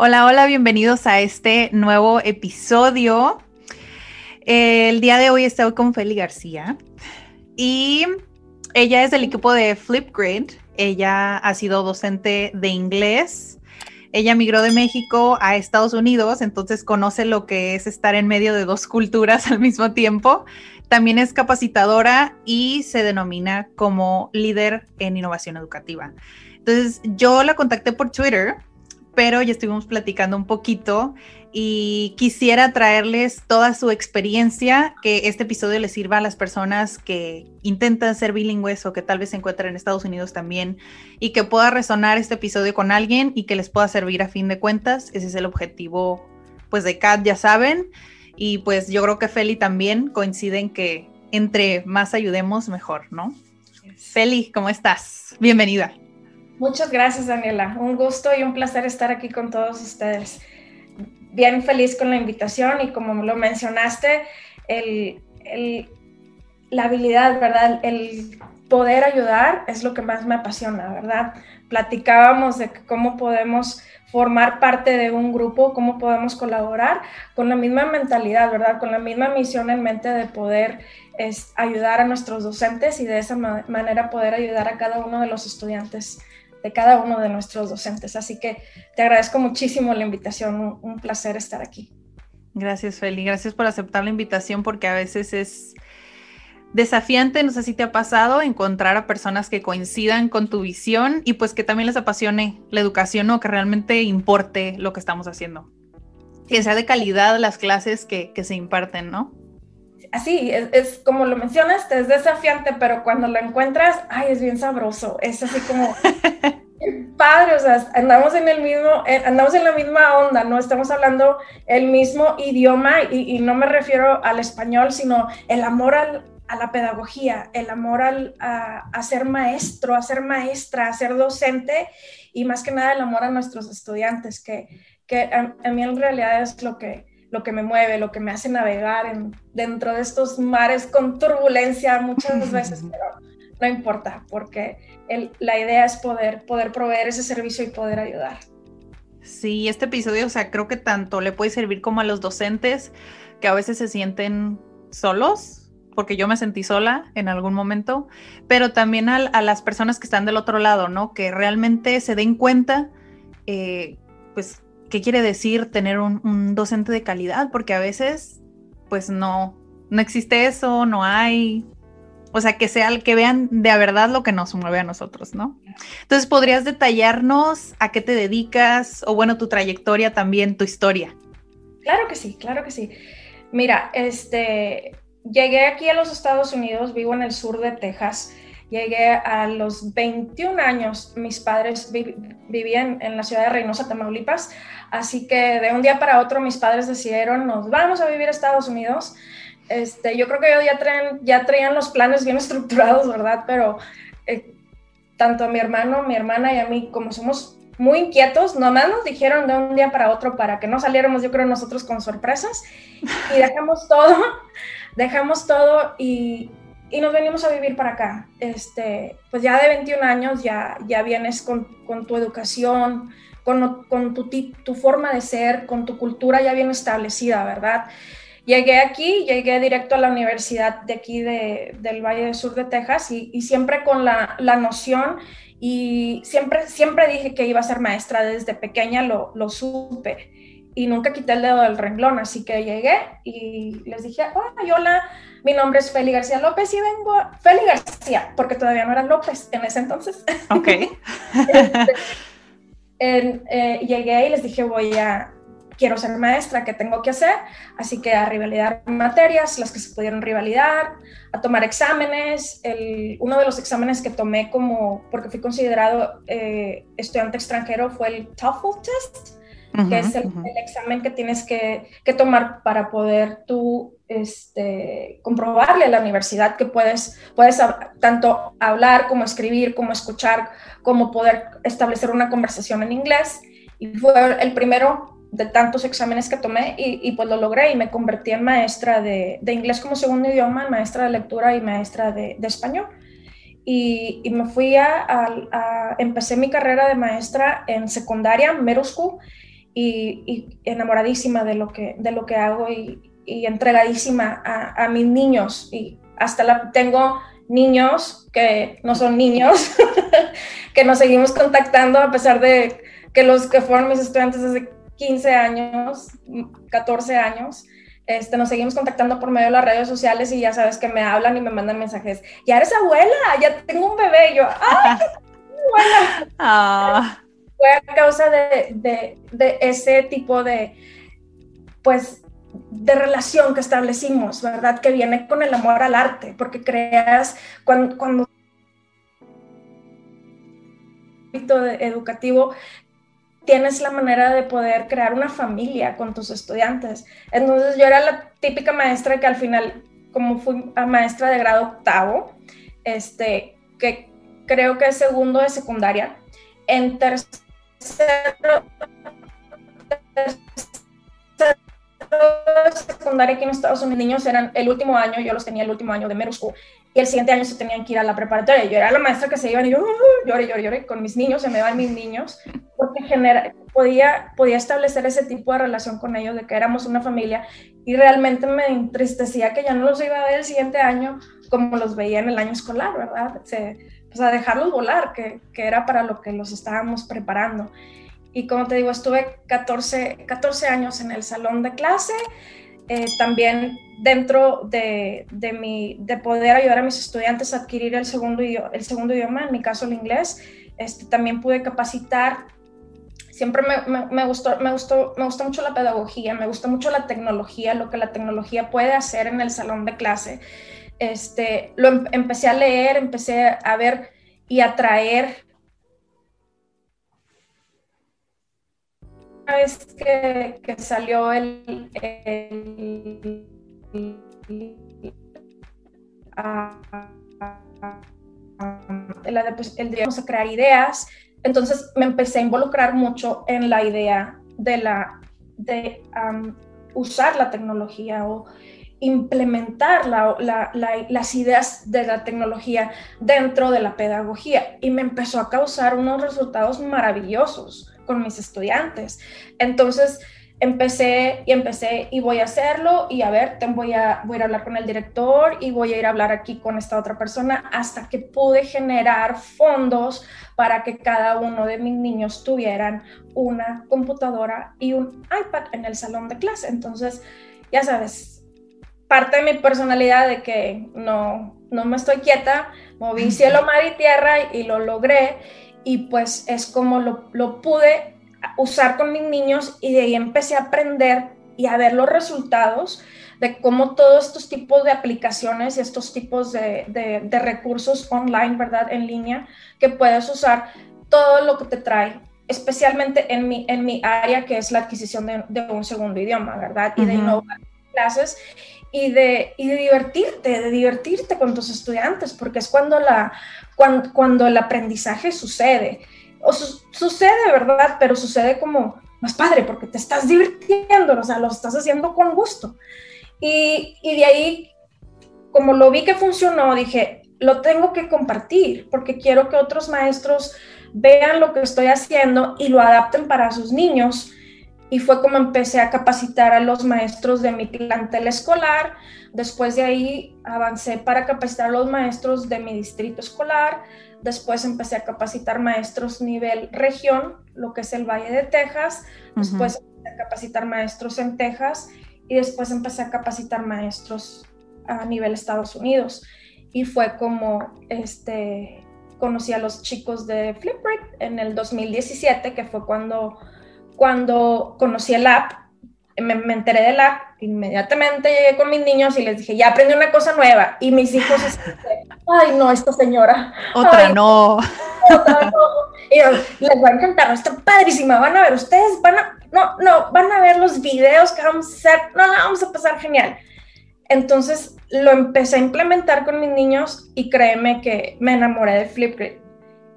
Hola, hola, bienvenidos a este nuevo episodio. El día de hoy estoy con Feli García y ella es del equipo de Flipgrid. Ella ha sido docente de inglés. Ella migró de México a Estados Unidos, entonces conoce lo que es estar en medio de dos culturas al mismo tiempo. También es capacitadora y se denomina como líder en innovación educativa. Entonces yo la contacté por Twitter pero ya estuvimos platicando un poquito y quisiera traerles toda su experiencia, que este episodio les sirva a las personas que intentan ser bilingües o que tal vez se encuentran en Estados Unidos también y que pueda resonar este episodio con alguien y que les pueda servir a fin de cuentas. Ese es el objetivo pues de CAT, ya saben. Y pues yo creo que Feli también coinciden que entre más ayudemos, mejor, ¿no? Feli, ¿cómo estás? Bienvenida. Muchas gracias, Daniela. Un gusto y un placer estar aquí con todos ustedes. Bien feliz con la invitación y como lo mencionaste, la habilidad, ¿verdad? El poder ayudar es lo que más me apasiona, ¿verdad? Platicábamos de cómo podemos formar parte de un grupo, cómo podemos colaborar con la misma mentalidad, ¿verdad? Con la misma misión en mente de poder ayudar a nuestros docentes y de esa manera poder ayudar a cada uno de los estudiantes de cada uno de nuestros docentes. Así que te agradezco muchísimo la invitación, un, placer estar aquí. Gracias, Feli. Gracias por aceptar la invitación porque a veces es desafiante, no sé si te ha pasado, encontrar a personas que coincidan con tu visión y pues que también les apasione la educación o que realmente importe lo que estamos haciendo. Que sea de calidad las clases que se imparten, ¿no? Así, es, como lo mencionas, es desafiante, pero cuando lo encuentras, ay, es bien sabroso, es así como padre, o sea, andamos en el mismo, eh, andamos en la misma onda, no estamos hablando el mismo idioma y, no me refiero al español, sino el amor a la pedagogía, el amor a, ser maestro, a ser maestra, a ser docente y más que nada el amor a nuestros estudiantes, que, que a mí en realidad es lo que, lo que me mueve, lo que me hace navegar en, dentro de estos mares con turbulencia muchas veces, pero no importa, porque la idea es poder, poder proveer ese servicio y poder ayudar. Sí, este episodio, o sea, creo que tanto le puede servir como a los docentes que a veces se sienten solos, porque yo me sentí sola en algún momento, pero también a, las personas que están del otro lado, ¿no? Que realmente se den cuenta, eh, pues, qué quiere decir tener un, docente de calidad, porque a veces, pues no, no existe eso, no hay. O sea, que sea que vean de verdad lo que nos mueve a nosotros, ¿no? Entonces, ¿podrías detallarnos a qué te dedicas o bueno, tu trayectoria también, tu historia? Claro que sí, claro que sí. Mira, este, llegué aquí a los Estados Unidos, vivo en el sur de Texas. Llegué a los 21 años, mis padres vivían en la ciudad de Reynosa, Tamaulipas, así que de un día para otro mis padres decidieron, nos vamos a vivir a Estados Unidos. Este, yo creo que ellos ya traían, ya traían los planes bien estructurados, ¿verdad? Pero eh, tanto a mi hermano, mi hermana y a mí, como somos muy inquietos, nomás nos dijeron de un día para otro para que no saliéramos, yo creo, nosotros con sorpresas y dejamos todo, dejamos todo y, y nos venimos a vivir para acá. Este, pues ya de 21 años ya, ya vienes con, con tu educación, con, con tu, tu, forma de ser, con tu cultura ya bien establecida, ¿verdad? Llegué aquí, llegué directo a la universidad de aquí de, del Valle del Sur de Texas y, y siempre con la, la, noción y siempre, siempre dije que iba a ser maestra desde pequeña, lo, lo supe y nunca quité el dedo del renglón, así que llegué y les dije, hola, mi nombre es Feli García López y vengo a Feli García, porque todavía no era López en ese entonces. Ok. Este, eh, llegué y les dije, voy a, quiero ser maestra, ¿qué tengo que hacer? Así que a rivalidar materias, las que se pudieron rivalidar, a tomar exámenes. El, uno de los exámenes que tomé como, porque fui considerado eh, estudiante extranjero, fue el TOEFL test, que es el, examen que tienes que, que, tomar para poder tú este, comprobarle a la universidad que puedes, puedes tanto hablar como escribir, como escuchar, como poder establecer una conversación en inglés. Y fue el primero de tantos exámenes que tomé y, pues lo logré y me convertí en maestra de, inglés como segundo idioma, maestra de lectura y maestra de, español. Y, me fui a, empecé mi carrera de maestra en secundaria, middle school, y, enamoradísima de lo que, de lo que hago y, entregadísima a, mis niños. Y hasta la, tengo niños que no son niños, que nos seguimos contactando a pesar de que los que fueron mis estudiantes desde 15 años, 14 años, este, nos seguimos contactando por medio de las redes sociales y ya sabes que me hablan y me mandan mensajes, ya eres abuela, ya tengo un bebé, y yo, ¡ay, abuela! Fue a causa de, de, de, ese tipo de, pues, de relación que establecimos, ¿verdad? Que viene con el amor al arte, porque creas, cuando, cuando educativo tienes la manera de poder crear una familia con tus estudiantes. Entonces yo era la típica maestra que al final, como fui maestra de grado octavo, este, que creo que es segundo de secundaria, en tercero, secundaria aquí en Estados Unidos, niños eran el último año, yo los tenía el último año de middle school, y el siguiente año se tenían que ir a la preparatoria. Yo era la maestra que se iban y yo lloré, lloré, lloré, con mis niños, se me van mis niños, porque genera, podía, podía establecer ese tipo de relación con ellos, de que éramos una familia, y realmente me entristecía que ya no los iba a ver el siguiente año como los veía en el año escolar, ¿verdad? Se, pues a dejarlos volar, que, que era para lo que los estábamos preparando. Y como te digo, estuve 14, 14 años en el salón de clase, eh, también dentro de, de, mi, de poder ayudar a mis estudiantes a adquirir el segundo, el segundo idioma, en mi caso el inglés, este, también pude capacitar. Siempre me, me, gustó, me, gustó, me gusta mucho la pedagogía, me gusta mucho la tecnología, lo que la tecnología puede hacer en el salón de clase. Este, lo em, empecé a leer, empecé a ver y a traer vez que, que salió el, el, el, de a crear ideas, entonces me empecé a involucrar mucho en la idea de, la, de usar la tecnología o implementar la, la, las ideas de la tecnología dentro de la pedagogía y me empezó a causar unos resultados maravillosos con mis estudiantes. Entonces empecé y empecé y voy a hacerlo y a ver, voy a, voy a hablar con el director y voy a ir a hablar aquí con esta otra persona hasta que pude generar fondos para que cada uno de mis niños tuvieran una computadora y un iPad en el salón de clase. Entonces, ya sabes, parte de mi personalidad de que no, no me estoy quieta, moví cielo, mar y tierra y, y lo logré y pues es como lo, lo, pude usar con mis niños y de ahí empecé a aprender y a ver los resultados de cómo todos estos tipos de aplicaciones y estos tipos de, de, recursos online, ¿verdad? En línea, que puedes usar todo lo que te trae, especialmente en mi, en mi área que es la adquisición de, de un segundo idioma, ¿verdad? Y de innovar clases y de, y divertirte, de divertirte con tus estudiantes, porque es cuando, la, cuando el aprendizaje sucede. O sucede, ¿verdad? Pero sucede como más padre, porque te estás divirtiendo, o sea, lo estás haciendo con gusto. Y, y de ahí, como lo vi que funcionó, dije, lo tengo que compartir, porque quiero que otros maestros vean lo que estoy haciendo y lo adapten para sus niños y fue como empecé a capacitar a los maestros de mi plantel escolar. Después de ahí avancé para capacitar a los maestros de mi distrito escolar. Después empecé a capacitar maestros nivel región, lo que es el Valle de Texas. Después empecé a capacitar maestros en Texas y después empecé a capacitar maestros a nivel Estados Unidos. Y fue como este conocí a los chicos de Flipgrid en el 2017, que fue cuando cuando conocí el app me, me, enteré de la, inmediatamente llegué con mis niños y les dije, ya aprendí una cosa nueva. Y mis hijos, ay, no, esta señora. Otra no. Otra no. Y les va a encantar, está padrísima, van a ver, ustedes van a, no, no, van a ver los videos que vamos a hacer, no, la vamos a pasar genial. Entonces lo empecé a implementar con mis niños y créeme que me enamoré de Flipgrid.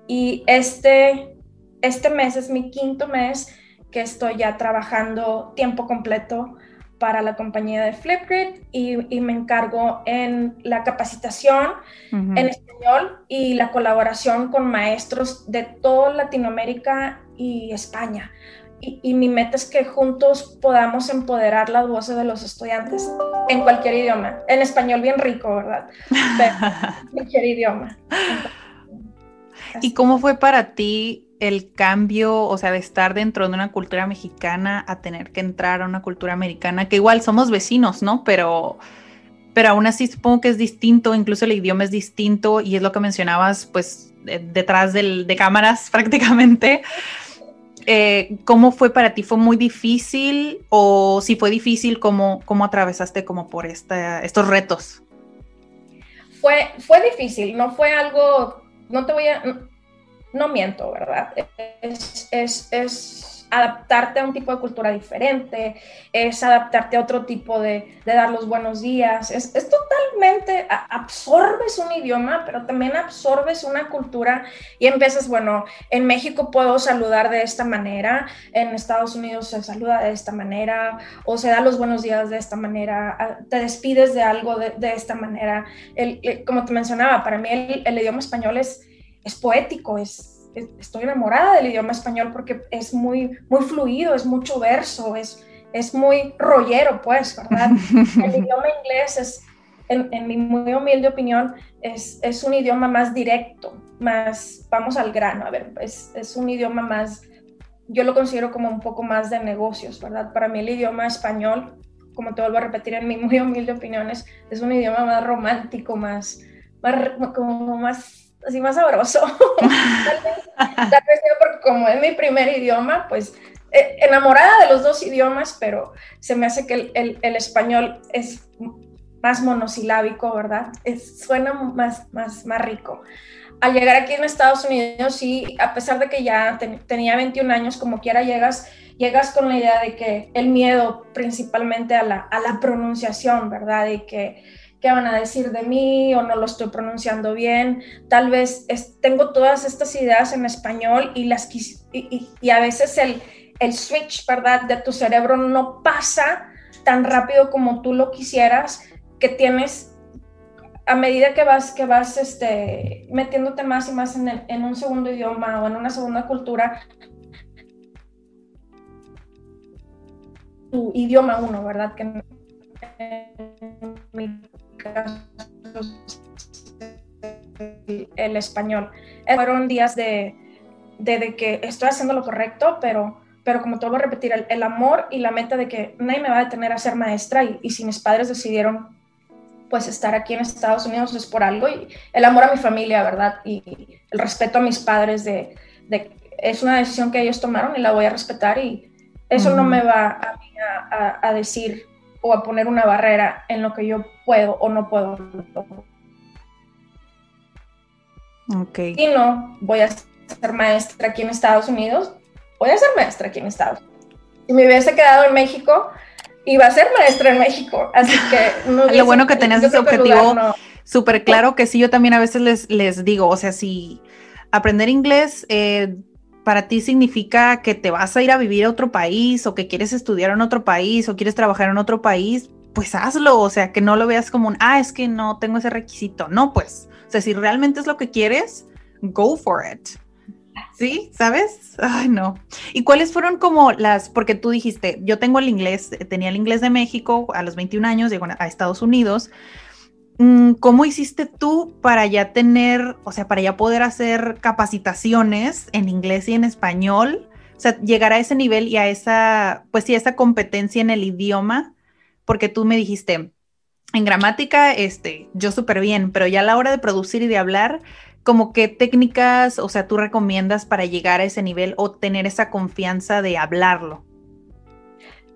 Y este, este mes es mi quinto mes que estoy ya trabajando tiempo completo para la compañía de Flipgrid y, y me encargo en la capacitación en español y la colaboración con maestros de toda Latinoamérica y España. Y, y, mi meta es que juntos podamos empoderar las voces de los estudiantes en cualquier idioma. En español bien rico, ¿verdad? Pero en cualquier idioma. ¿Y cómo fue para ti el cambio, o sea, de estar dentro de una cultura mexicana a tener que entrar a una cultura americana, que igual somos vecinos, ¿no? Pero, pero aún así supongo que es distinto, incluso el idioma es distinto y es lo que mencionabas, pues, detrás del, de cámaras prácticamente. Eh, ¿Cómo fue para ti? ¿Fue muy difícil? O si fue difícil, ¿cómo, cómo atravesaste como por esta, estos retos? Fue, fue difícil, no fue algo, no te voy a, no miento, ¿verdad? Es, es, es, adaptarte a un tipo de cultura diferente, es adaptarte a otro tipo de, de dar los buenos días, es, es, totalmente, absorbes un idioma, pero también absorbes una cultura y empiezas, bueno, en México puedo saludar de esta manera, en Estados Unidos se saluda de esta manera, o se da los buenos días de esta manera, te despides de algo de, de esta manera. El, como te mencionaba, para mí el, el idioma español es es poético, es, es, estoy enamorada del idioma español porque es muy, muy fluido, es mucho verso, es, es muy rollero, pues, ¿verdad? El idioma inglés es, en, en mi muy humilde opinión, es, es, un idioma más directo, más, vamos al grano, a ver, es, es un idioma más, yo lo considero como un poco más de negocios, ¿verdad? Para mí el idioma español, como te vuelvo a repetir en mi muy humilde opinión, es, es un idioma más romántico, más, más como más así más sabroso. tal, vez, tal vez porque como es mi primer idioma, pues eh, enamorada de los dos idiomas, pero se me hace que el, español es más monosilábico, ¿verdad? Es, suena más, más, más rico. Al llegar aquí en Estados Unidos, sí, a pesar de que ya ten, tenía 21 años, como quiera llegas, llegas con la idea de que el miedo principalmente a la, a la pronunciación, ¿verdad? De que qué van a decir de mí o no lo estoy pronunciando bien. Tal vez tengo todas estas ideas en español y, a veces el, el switch, ¿verdad?, de tu cerebro no pasa tan rápido como tú lo quisieras, que tienes a medida que vas, que vas este, metiéndote más y más en, un segundo idioma o en una segunda cultura, tu idioma uno, ¿verdad? Caso el español. Fueron días de, de, de, que estoy haciendo lo correcto, pero, pero como te vuelvo a repetir, el, el, amor y la meta de que nadie me va a detener a ser maestra y, y, si mis padres decidieron pues estar aquí en Estados Unidos es por algo y el amor a mi familia, ¿verdad? Y el respeto a mis padres de, de es una decisión que ellos tomaron y la voy a respetar y eso mm. no me va a, a, a decir o a poner una barrera en lo que yo puedo o no puedo. Okay. Y no voy a ser maestra aquí en Estados Unidos, voy a ser maestra aquí en Estados Unidos. Si me hubiese quedado en México, iba a ser maestra en México. Así que no Lo bueno que tenías ese objetivo no. súper claro, que sí, yo también a veces les, les digo, o sea, si aprender inglés... Eh, para ti significa que te vas a ir a vivir a otro país o que quieres estudiar en otro país o quieres trabajar en otro país, pues hazlo, o sea, que no lo veas como un, ah, es que no tengo ese requisito, no, pues, o sea, si realmente es lo que quieres, go for it. ¿Sí? ¿Sabes? Ay, no. ¿Y cuáles fueron como las, porque tú dijiste, yo tengo el inglés, tenía el inglés de México a los 21 años, llego a Estados Unidos, Mm, ¿Cómo hiciste tú para ya tener, o sea, para ya poder hacer capacitaciones en inglés y en español? O sea, llegar a ese nivel y a esa, pues a esa competencia en el idioma, porque tú me dijiste, en gramática, este, yo súper bien, pero ya a la hora de producir y de hablar, como qué técnicas, o sea, tú recomiendas para llegar a ese nivel o tener esa confianza de hablarlo?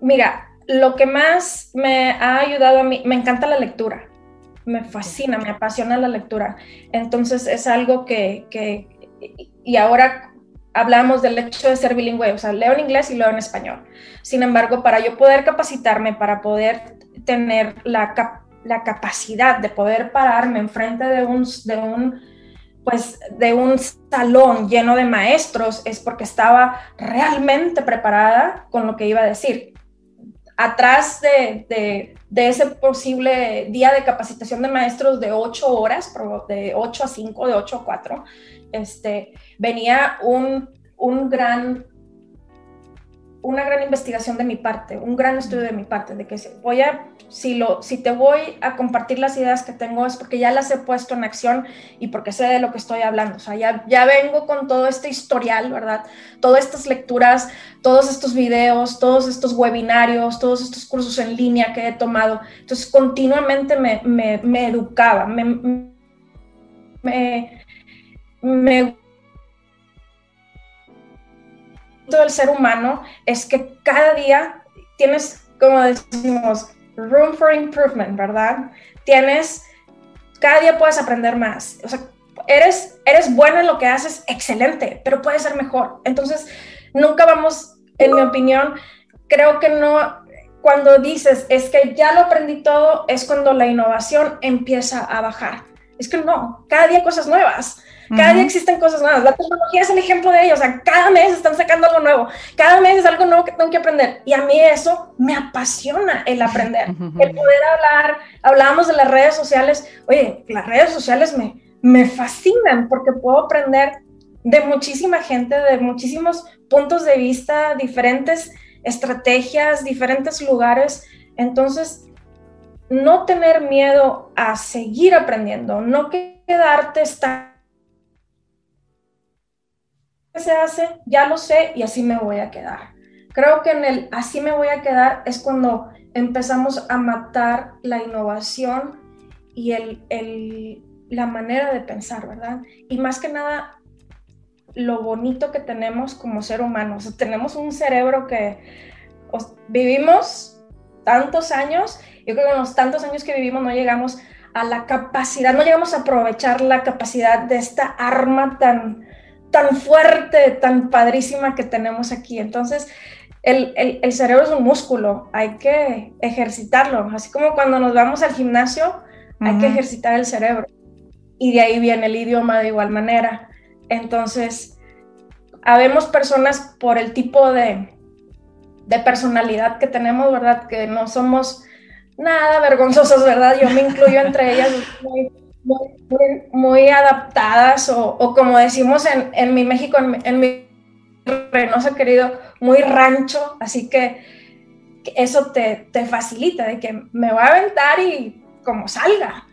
Mira, lo que más me ha ayudado a mí, me encanta la lectura, me fascina, me apasiona la lectura. Entonces es algo que, que y ahora hablamos del hecho de ser bilingüe, o sea, leo en inglés y leo en español. Sin embargo, para yo poder capacitarme, para poder tener la, la capacidad de poder pararme enfrente de un, de un pues de un salón lleno de maestros es porque estaba realmente preparada con lo que iba a decir. Atrás de, ese posible día de capacitación de maestros de ocho horas, de 8 a 5, de 8 a 4, este, venía un, un gran una gran investigación de mi parte, un gran estudio de mi parte, de que voy a, si, lo, si te voy a compartir las ideas que tengo es porque ya las he puesto en acción y porque sé de lo que estoy hablando. O sea, ya, ya vengo con todo este historial, ¿verdad? Todas estas lecturas, todos estos videos, todos estos webinarios, todos estos cursos en línea que he tomado. Entonces, continuamente me, me, me educaba, me, me, me del ser humano es que cada día tienes, como decimos, room for improvement, ¿verdad? Tienes, cada día puedes aprender más. O sea, eres, eres bueno en lo que haces, excelente, pero puedes ser mejor. Entonces, nunca vamos, en mi opinión, creo que no, cuando dices, es que ya lo aprendí todo, es cuando la innovación empieza a bajar. Es que no, cada día cosas nuevas. Cada día existen cosas nuevas. La tecnología es el ejemplo de ello. O sea, cada mes están sacando algo nuevo. Cada mes es algo nuevo que tengo que aprender. Y a mí eso me apasiona el aprender. El poder hablar. Hablábamos de las redes sociales. Oye, las redes sociales me, me fascinan porque puedo aprender de muchísima gente, de muchísimos puntos de vista, diferentes estrategias, diferentes lugares. Entonces, no tener miedo a seguir aprendiendo, no quedarte estancado se hace, ya lo sé y así me voy a quedar. Creo que en el así me voy a quedar es cuando empezamos a matar la innovación y el, la manera de pensar, ¿verdad? Y más que nada, lo bonito que tenemos como ser humanos. tenemos un cerebro que vivimos tantos años, yo creo que en los tantos años que vivimos no llegamos a la capacidad, no llegamos a aprovechar la capacidad de esta arma tan, tan fuerte, tan padrísima que tenemos aquí. Entonces, el, el, cerebro es un músculo, hay que ejercitarlo, así como cuando nos vamos al gimnasio, hay que ejercitar el cerebro. Y de ahí viene el idioma de igual manera. Entonces, habemos personas por el tipo de, de personalidad que tenemos, ¿verdad? Que no somos nada vergonzosos, ¿verdad? Yo me incluyo entre ellas muy, muy, adaptadas o, como decimos en, en mi México, en, mi Reynosa querido, muy rancho, así que eso te, te, facilita de que me voy a aventar y como salga.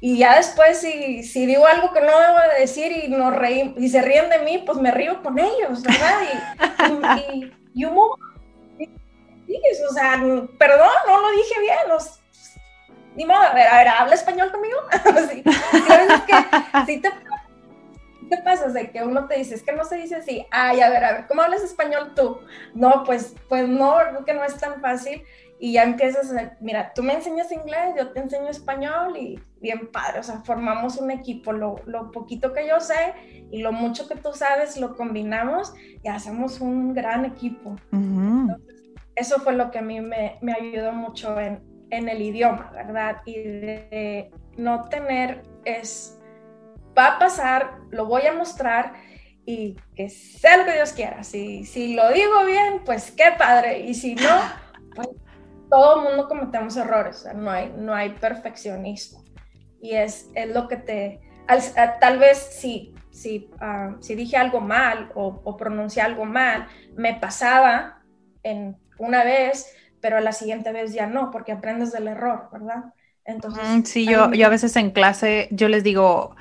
Y ya después, si, si digo algo que no debo de decir y, nos reí, y se ríen de mí, pues me río con ellos, ¿verdad? Y, y, y, o sea, perdón, no lo dije bien, los, ni modo, a ver, a ver, ¿habla español conmigo? sí, que sí te, te pasas de que uno te dice, es que no se dice así, ay, a ver, a ver, ¿cómo hablas español tú? No, pues, pues no, que no es tan fácil y ya empiezas a, mira, tú me enseñas inglés, yo te enseño español y bien padre, o sea, formamos un equipo, lo, lo poquito que yo sé y lo mucho que tú sabes lo combinamos y hacemos un gran equipo. Entonces, eso fue lo que a mí me, me ayudó mucho en, en el idioma, ¿verdad? Y de no tener es, va a pasar, lo voy a mostrar y que sea lo que Dios quiera. Si, si lo digo bien, pues qué padre. Y si no, pues todo el mundo cometemos errores, o sea, no hay, no hay perfeccionismo. Y es, es lo que te, tal vez si, si, ah, si dije algo mal o, o pronuncié algo mal, me pasaba en una vez, pero la siguiente vez ya no, porque aprendes del error, ¿verdad? Entonces, sí, yo, yo a veces en clase, yo les digo,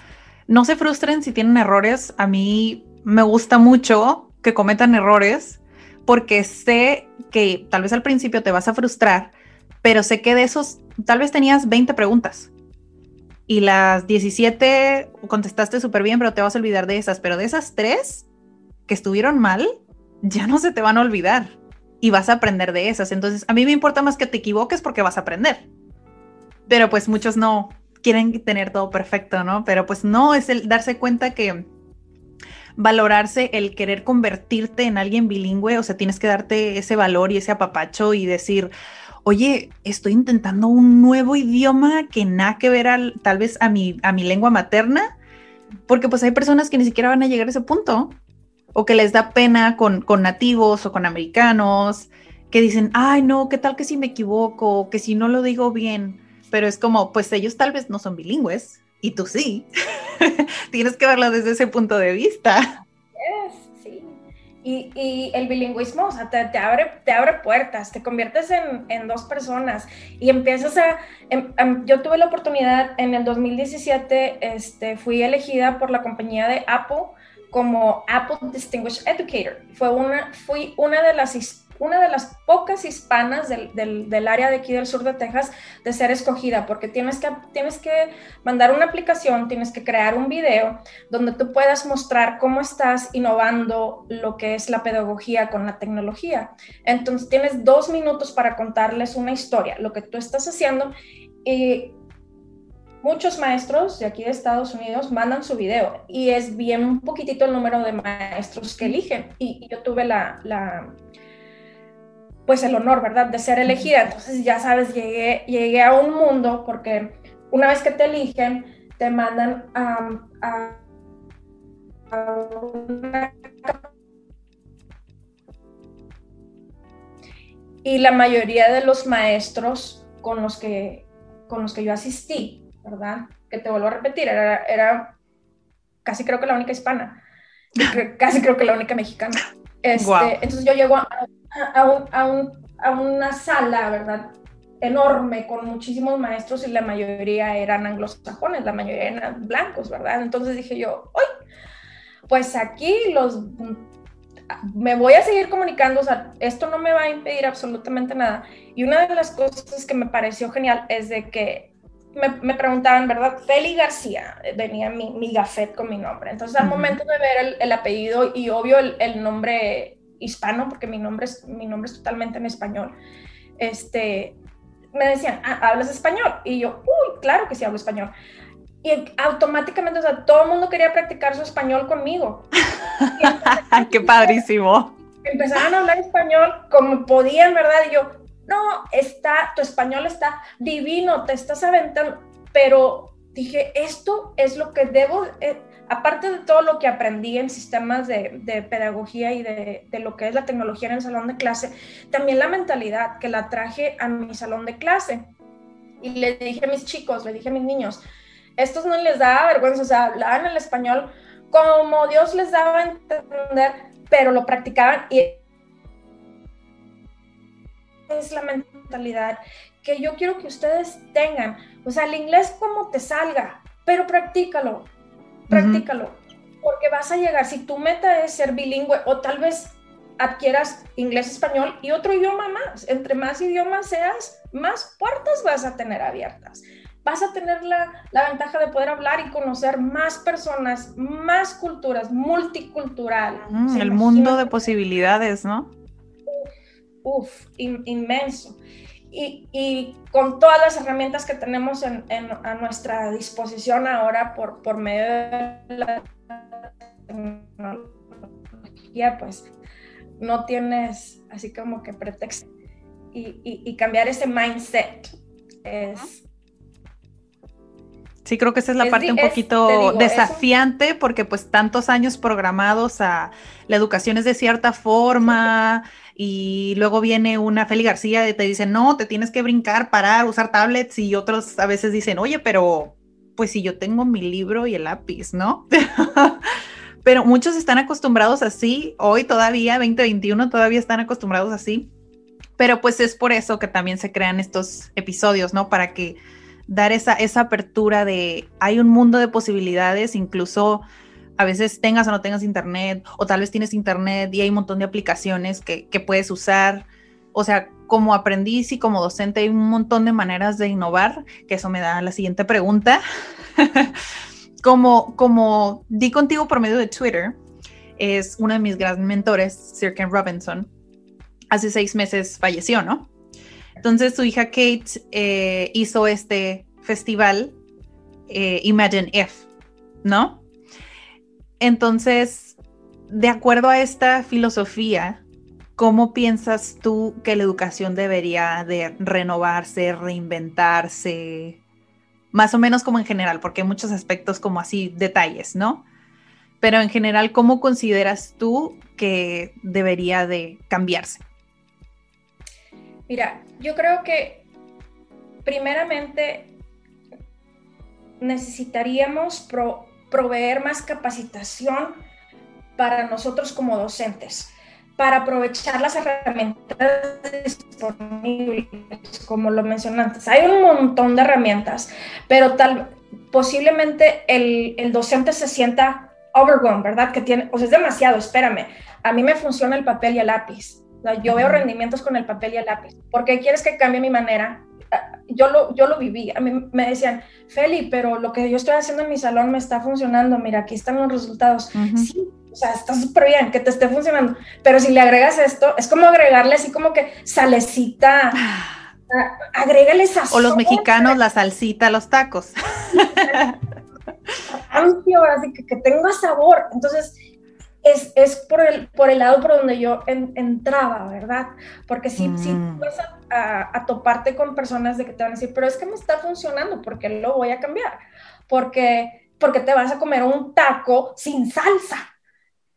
no se frustren si tienen errores. A mí me gusta mucho que cometan errores porque sé que tal vez al principio te vas a frustrar, pero sé que de esos, tal vez tenías 20 preguntas y las 17 contestaste súper bien, pero te vas a olvidar de esas, pero de esas tres que estuvieron mal, ya no se te van a olvidar y vas a aprender de esas. Entonces, a mí me importa más que te equivoques porque vas a aprender. Pero pues muchos no quieren tener todo perfecto, ¿no? Pero pues no, es el darse cuenta que valorarse el querer convertirte en alguien bilingüe, o sea, tienes que darte ese valor y ese apapacho y decir, oye, estoy intentando un nuevo idioma que nada que ver al, tal vez a mi, a mi lengua materna, porque pues hay personas que ni siquiera van a llegar a ese punto, o que les da pena con, con nativos o con americanos, que dicen, ay, no, ¿qué tal que si me equivoco? Que si no lo digo bien. Pero es como, pues ellos tal vez no son bilingües y tú sí. Tienes que verlo desde ese punto de vista. sí. Y, y, el bilingüismo, o sea, te, te, abre, te abre puertas, te conviertes en, en dos personas y empiezas a... Em, em, yo tuve la oportunidad en el 2017, este, fui elegida por la compañía de Apple como Apple Distinguished Educator. Fue una, fui una de las una de las pocas hispanas del, del, área de aquí del sur de Texas de ser escogida, porque tienes que, tienes que mandar una aplicación, tienes que crear un video donde tú puedas mostrar cómo estás innovando lo que es la pedagogía con la tecnología. Entonces tienes dos minutos para contarles una historia, lo que tú estás haciendo y muchos maestros de aquí de Estados Unidos mandan su video y es bien un poquitito el número de maestros que eligen. Y, yo tuve la, la, pues el honor, ¿verdad?, de ser elegida. Entonces, ya sabes, llegué, llegué a un mundo porque una vez que te eligen, te mandan a, a, una... Y la mayoría de los maestros con los que, con los que yo asistí, ¿verdad? Que te vuelvo a repetir, era, era casi creo que la única hispana, casi creo que la única mexicana. Este, entonces yo llego a, a, una sala, ¿verdad? enorme con muchísimos maestros y la mayoría eran anglosajones, la mayoría eran blancos, ¿verdad? Entonces dije yo, ¡ay! Pues aquí los me voy a seguir comunicando, o sea, esto no me va a impedir absolutamente nada. Y una de las cosas que me pareció genial es de que me, preguntaban, ¿verdad? Feli García, eh, venía mi, mi gafet con mi nombre. Entonces, al momento de ver el, apellido y obvio el, nombre hispano, porque mi nombre, es, mi nombre es totalmente en español, este, me decían, ah, ¿hablas español? Y yo, uy, claro que sí hablo español. Y automáticamente, o sea, todo el mundo quería practicar su español conmigo. ¡Qué padrísimo! Empezaron a hablar español como podían, ¿verdad? Y yo, no, está, tu español está divino, te estás aventando, pero dije, esto es lo que debo, eh, aparte de todo lo que aprendí en sistemas de, pedagogía y de, lo que es la tecnología en el salón de clase, también la mentalidad que la traje a mi salón de clase. Y le dije a mis chicos, le dije a mis niños, estos no les da vergüenza, o sea, hablaban el español como Dios les daba a entender, pero lo practicaban y es la mentalidad que yo quiero que ustedes tengan. O sea, el inglés como te salga, pero practícalo, practícalo, porque vas a llegar, si tu meta es ser bilingüe o tal vez adquieras inglés, español y otro idioma más, entre más idiomas seas, más puertas vas a tener abiertas. Vas a tener la, la ventaja de poder hablar y conocer más personas, más culturas, multicultural. el mundo de posibilidades, ¿no? Uf, inmenso. Y, con todas las herramientas que tenemos en, a nuestra disposición ahora por, por medio de la tecnología, pues no tienes así como que pretexto. Y, cambiar ese mindset es... Sí, creo que esa es la parte un poquito desafiante porque pues tantos años programados a la educación es de cierta forma, y luego viene una Feli García y te dice, no, te tienes que brincar, parar, usar tablets y otros a veces dicen, oye, pero pues si yo tengo mi libro y el lápiz, ¿no? pero muchos están acostumbrados así, hoy todavía, 2021, todavía están acostumbrados así, pero pues es por eso que también se crean estos episodios, ¿no? Para que dar esa, esa apertura de, hay un mundo de posibilidades, incluso a veces tengas o no tengas internet, o tal vez tienes internet y hay un montón de aplicaciones que, puedes usar. O sea, como aprendiz y como docente hay un montón de maneras de innovar, que eso me da la siguiente pregunta. como, como di contigo por medio de Twitter, es uno de mis grandes mentores, Sir Ken Robinson. hace seis meses falleció, ¿no? Entonces su hija Kate eh, hizo este festival eh, Imagine If, ¿no? Entonces, de acuerdo a esta filosofía, ¿cómo piensas tú que la educación debería de renovarse, reinventarse? Más o menos como en general, porque hay muchos aspectos como así, detalles, ¿no? Pero en general, ¿cómo consideras tú que debería de cambiarse? Mira, yo creo que primeramente necesitaríamos proveer más capacitación para nosotros como docentes, para aprovechar las herramientas disponibles, como lo mencioné antes. Hay un montón de herramientas, pero tal posiblemente el, el docente se sienta overwhelmed, ¿verdad? Que tiene, o sea, es demasiado, espérame. A mí me funciona el papel y el lápiz. Yo veo rendimientos con el papel y el lápiz. ¿Por qué quieres que cambie mi manera? Ah, yo lo, yo lo viví. A mí me decían, Feli, pero lo que yo estoy haciendo en mi salón me está funcionando. Mira, aquí están los resultados. Sí, o sea, está súper bien que te esté funcionando. Pero si le agregas esto, es como agregarle así como que salecita. Ah. agrégale sazón. O los mexicanos, la salsita, los tacos. Amplio, así que, que tenga sabor. Entonces, es, es, por, el, por el lado por donde yo entraba, ¿verdad? Porque si, si mm. vas a, a, toparte con personas de que te van a decir, pero es que me está funcionando, porque lo voy a cambiar? Porque, porque te vas a comer un taco sin salsa.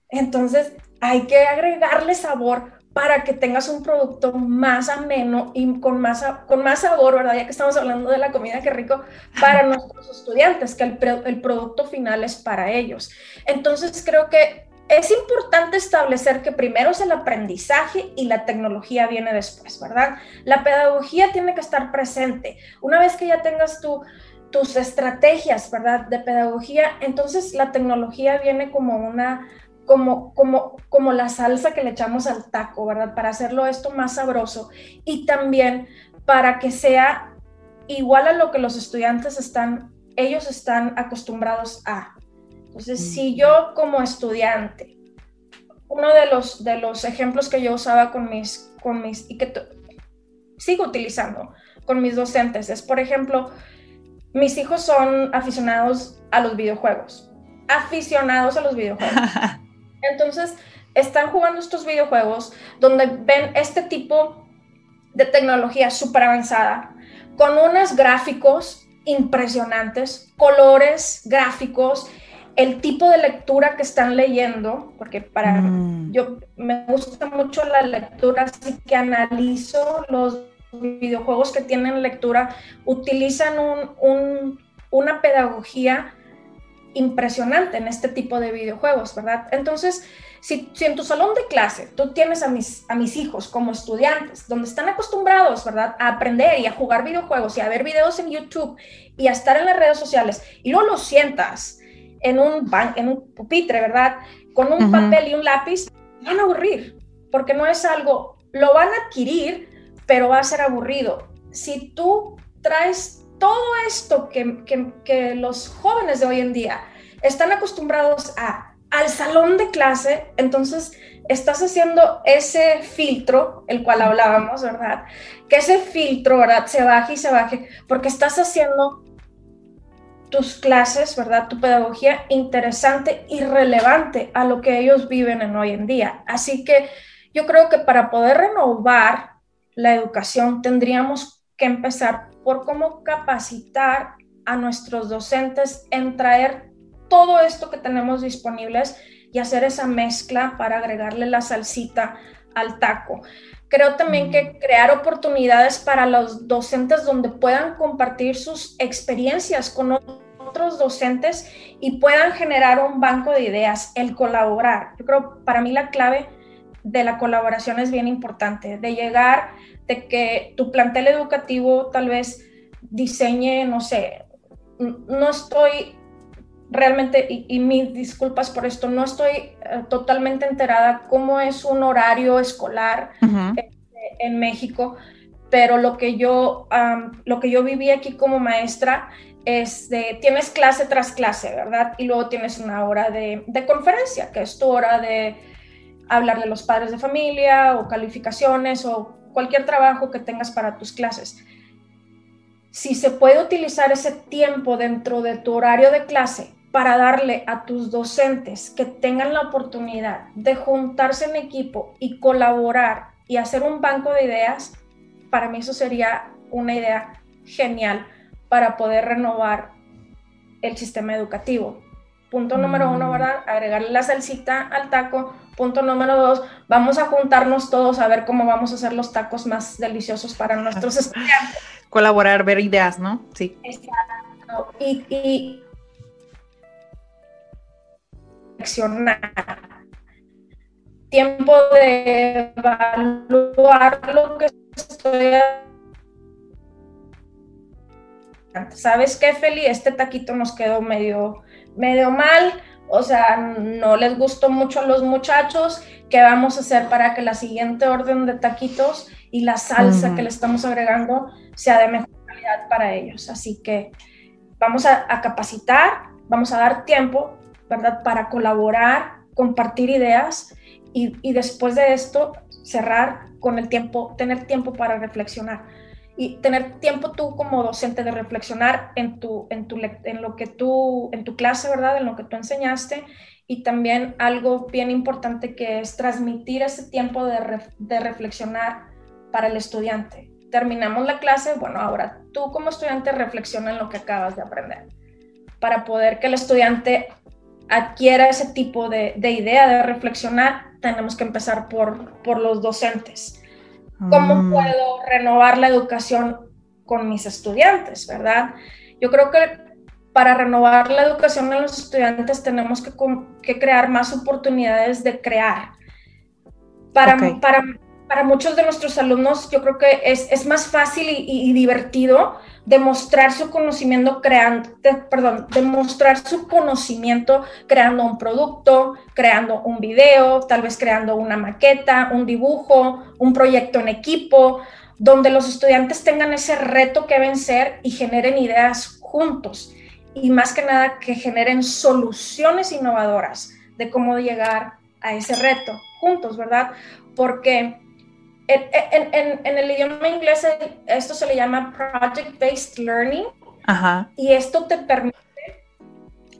Entonces, hay que agregarle sabor para que tengas un producto más ameno y con más, con más sabor, ¿verdad? Ya que estamos hablando de la comida, qué rico, para nuestros estudiantes, que el, el producto final es para ellos. Entonces, creo que es importante establecer que primero es el aprendizaje y la tecnología viene después, ¿verdad? La pedagogía tiene que estar presente. Una vez que ya tengas tus estrategias, ¿verdad? De pedagogía, entonces la tecnología viene como una, como, como, como la salsa que le echamos al taco, ¿verdad? Para hacerlo esto más sabroso y también para que sea igual a lo que los estudiantes están, ellos están acostumbrados a, entonces, si yo como estudiante, uno de los, de los ejemplos que yo usaba con mis, con mis y que sigo utilizando con mis docentes es, por ejemplo, mis hijos son aficionados a los videojuegos, aficionados a los videojuegos. Entonces, están jugando estos videojuegos donde ven este tipo de tecnología súper avanzada, con unos gráficos impresionantes, colores, gráficos, el tipo de lectura que están leyendo, porque para mm. yo me gusta mucho la lectura, así que analizo los videojuegos que tienen lectura, utilizan un, una pedagogía impresionante en este tipo de videojuegos, ¿verdad? Entonces, si, si, en tu salón de clase tú tienes a mis, a mis hijos como estudiantes, donde están acostumbrados, ¿verdad?, a aprender y a jugar videojuegos y a ver videos en YouTube y a estar en las redes sociales, y luego lo sientas en un, en un pupitre, ¿verdad? Con un papel y un lápiz, van a aburrir, porque no es algo, lo van a adquirir, pero va a ser aburrido. Si tú traes todo esto que, que, los jóvenes de hoy en día están acostumbrados a, al salón de clase, entonces estás haciendo ese filtro, el cual hablábamos, ¿verdad? Que ese filtro, ¿verdad? Se baje y se baje, porque estás haciendo tus clases, ¿verdad? Tu pedagogía interesante y relevante a lo que ellos viven en hoy en día. Así que yo creo que para poder renovar la educación tendríamos que empezar por cómo capacitar a nuestros docentes en traer todo esto que tenemos disponibles y hacer esa mezcla para agregarle la salsita al taco. Creo también que mm. crear oportunidades para los docentes donde puedan compartir sus experiencias con otros otros docentes y puedan generar un banco de ideas, el colaborar. Yo creo, para mí la clave de la colaboración es bien importante, de llegar, de que tu plantel educativo tal vez diseñe, no sé, no estoy realmente, y, mis disculpas por esto, no estoy eh, totalmente enterada cómo es un horario escolar en, México, pero lo que yo, lo que yo viví aquí como maestra este, tienes clase tras clase, ¿verdad? Y luego tienes una hora de, conferencia, que es tu hora de, hablarle a los padres de familia o calificaciones o cualquier trabajo que tengas para tus clases. Si se puede utilizar ese tiempo dentro de tu horario de clase para darle a tus docentes que tengan la oportunidad de juntarse en equipo y colaborar y hacer un banco de ideas, para mí eso sería una idea genial para poder renovar el sistema educativo. Punto número uno, mm. ¿verdad? Agregarle la salsita al taco. Punto número dos, vamos a juntarnos todos a ver cómo vamos a hacer los tacos más deliciosos para nuestros estudiantes. Colaborar, ver ideas, ¿no? Sí. Exacto. Y, y Tiempo de evaluar lo que estoy ¿Sabes qué, Feli? Este taquito nos quedó medio, medio mal, o sea, no les gustó mucho a los muchachos. ¿Qué vamos a hacer para que la siguiente orden de taquitos y la salsa que le estamos agregando sea de mejor calidad para ellos? Así que vamos a, a capacitar, vamos a dar tiempo ¿verdad? Para colaborar, compartir ideas y, y, después de esto cerrar con el tiempo, tener tiempo para reflexionar y tener tiempo tú como docente de reflexionar en, tu, en, tu, en lo que tú, en tu clase, ¿verdad? En lo que tú enseñaste y también algo bien importante que es transmitir ese tiempo de, de reflexionar para el estudiante. Terminamos la clase, bueno, ahora tú como estudiante reflexiona en lo que acabas de aprender para poder que el estudiante adquiera ese tipo de, idea de reflexionar, tenemos que empezar por, por los docentes. ¿Cómo mm. puedo renovar la educación con mis estudiantes, verdad? Yo creo que para renovar la educación en los estudiantes tenemos que, crear más oportunidades de crear. Para, para, para, muchos de nuestros alumnos yo creo que es, más fácil y, y divertido demostrar su conocimiento creando, perdón, demostrar su conocimiento creando un producto, creando un video, tal vez creando una maqueta, un dibujo, un proyecto en equipo, donde los estudiantes tengan ese reto que vencer y generen ideas juntos y más que nada que generen soluciones innovadoras de cómo llegar a ese reto juntos, ¿verdad? Porque en, el idioma inglés esto se le llama Project-Based Learning. Y esto te permite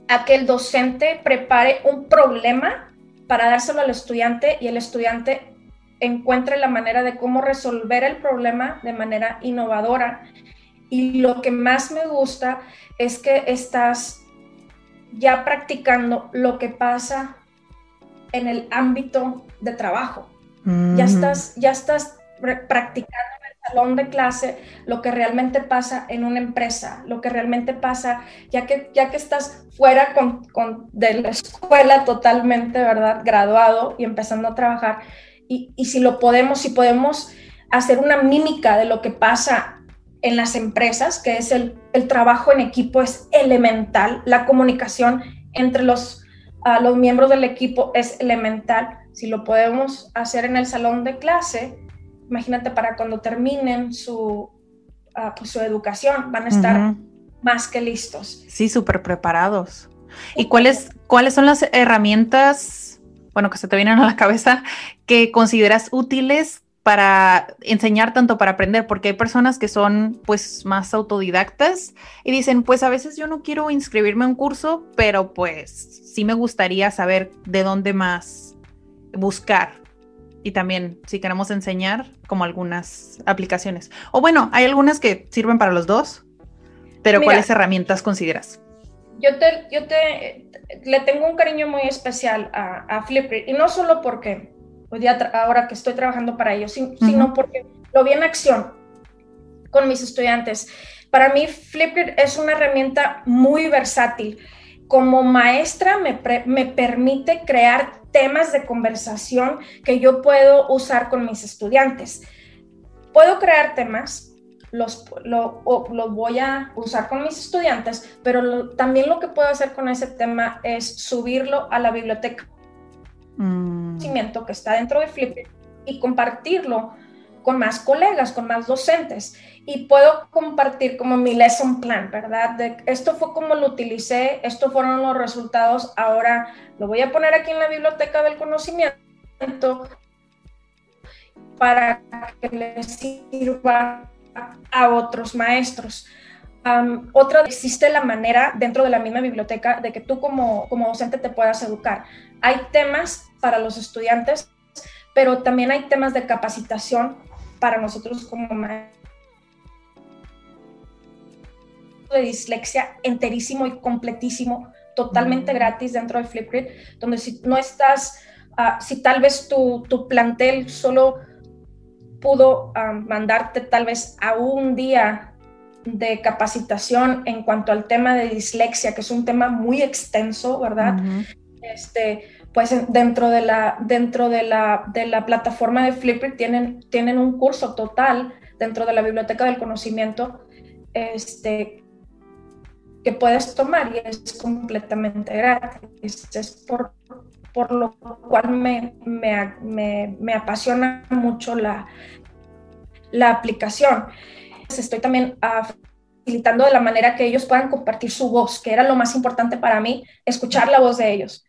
a que el docente prepare un problema para dárselo al estudiante y el estudiante encuentre la manera de cómo resolver el problema de manera innovadora. Y lo que más me gusta es que estás ya practicando lo que pasa en el ámbito de trabajo. Ya estás, ya estás practicando en el salón de clase lo que realmente pasa en una empresa, lo que realmente pasa, ya que, ya que estás fuera con, de la escuela totalmente, ¿verdad? Graduado y empezando a trabajar. Y, y si lo podemos, si podemos hacer una mímica de lo que pasa en las empresas, que es el, el trabajo en equipo, es elemental, la comunicación entre los, uh, los miembros del equipo es elemental si lo podemos hacer en el salón de clase, imagínate para cuando terminen su, pues, su educación, van a estar más que listos. Sí, súper preparados. ¿Y cuáles, cuáles son las herramientas, bueno, que se te vienen a la cabeza, que consideras útiles para enseñar tanto para aprender, porque hay personas que son pues más autodidactas y dicen, pues a veces yo no quiero inscribirme a un curso, pero pues sí me gustaría saber de dónde más buscar y también si queremos enseñar como algunas aplicaciones. O bueno, hay algunas que sirven para los dos, pero ¿cuáles herramientas consideras? Yo te, yo te, le tengo un cariño muy especial a, a Flipgrid y no solo porque día ahora que estoy trabajando para ellos, sino porque lo vi en acción con mis estudiantes. Para mí Flipgrid es una herramienta muy versátil. Como maestra me, me permite crear temas de conversación que yo puedo usar con mis estudiantes. Puedo crear temas, los, lo, voy a usar con mis estudiantes, pero también lo que puedo hacer con ese tema es subirlo a la biblioteca mm. que está dentro de Flipgrid y compartirlo con más colegas, con más docentes y puedo compartir como mi lesson plan, ¿verdad? Esto fue como lo utilicé, estos fueron los resultados, ahora lo voy a poner aquí en la biblioteca del conocimiento para que les sirva a otros maestros. Otra, existe la manera dentro de la misma biblioteca de que tú como, como docente te puedas educar. Hay temas para los estudiantes, pero también hay temas de capacitación para nosotros como maestros de dislexia enterísimo y completísimo, totalmente mm. gratis dentro de Flipgrid, donde si no estás, ah, si tal vez tu, tu, plantel solo pudo ah, mandarte tal vez a un día de capacitación en cuanto al tema de dislexia, que es un tema muy extenso, ¿verdad? Este, pues dentro de la, dentro de la, de la plataforma de Flipgrid tienen, tienen un curso total dentro de la biblioteca del conocimiento este, que puedes tomar y es completamente gratis. Es por, por lo cual me, me, me, apasiona mucho la, la aplicación. Estoy también facilitando de la manera que ellos puedan compartir su voz, que era lo más importante para mí, escuchar la voz de ellos.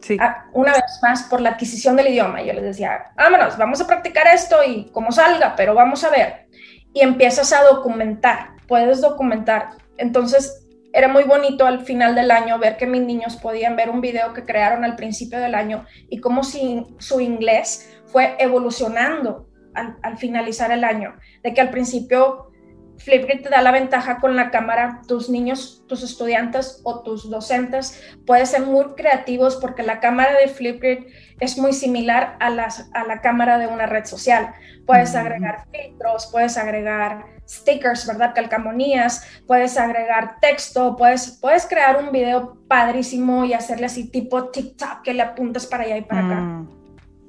Sí. Ah, una vez más, por la adquisición del idioma, yo les decía, vámonos, vamos a practicar esto y como salga, pero vamos a ver. Y empiezas a documentar, puedes documentar. Entonces, era muy bonito al final del año ver que mis niños podían ver un video que crearon al principio del año y cómo si, su inglés fue evolucionando al, finalizar el año. De que al principio Flipgrid te da la ventaja con la cámara, tus niños, tus estudiantes o tus docentes pueden ser muy creativos porque la cámara de Flipgrid es muy similar a, las, a la cámara de una red social. Puedes agregar filtros, puedes agregar stickers, ¿verdad? Calcamonías, puedes agregar texto, puedes, puedes crear un video padrísimo y hacerle así tipo TikTok que le apuntas para allá y para acá. Mm.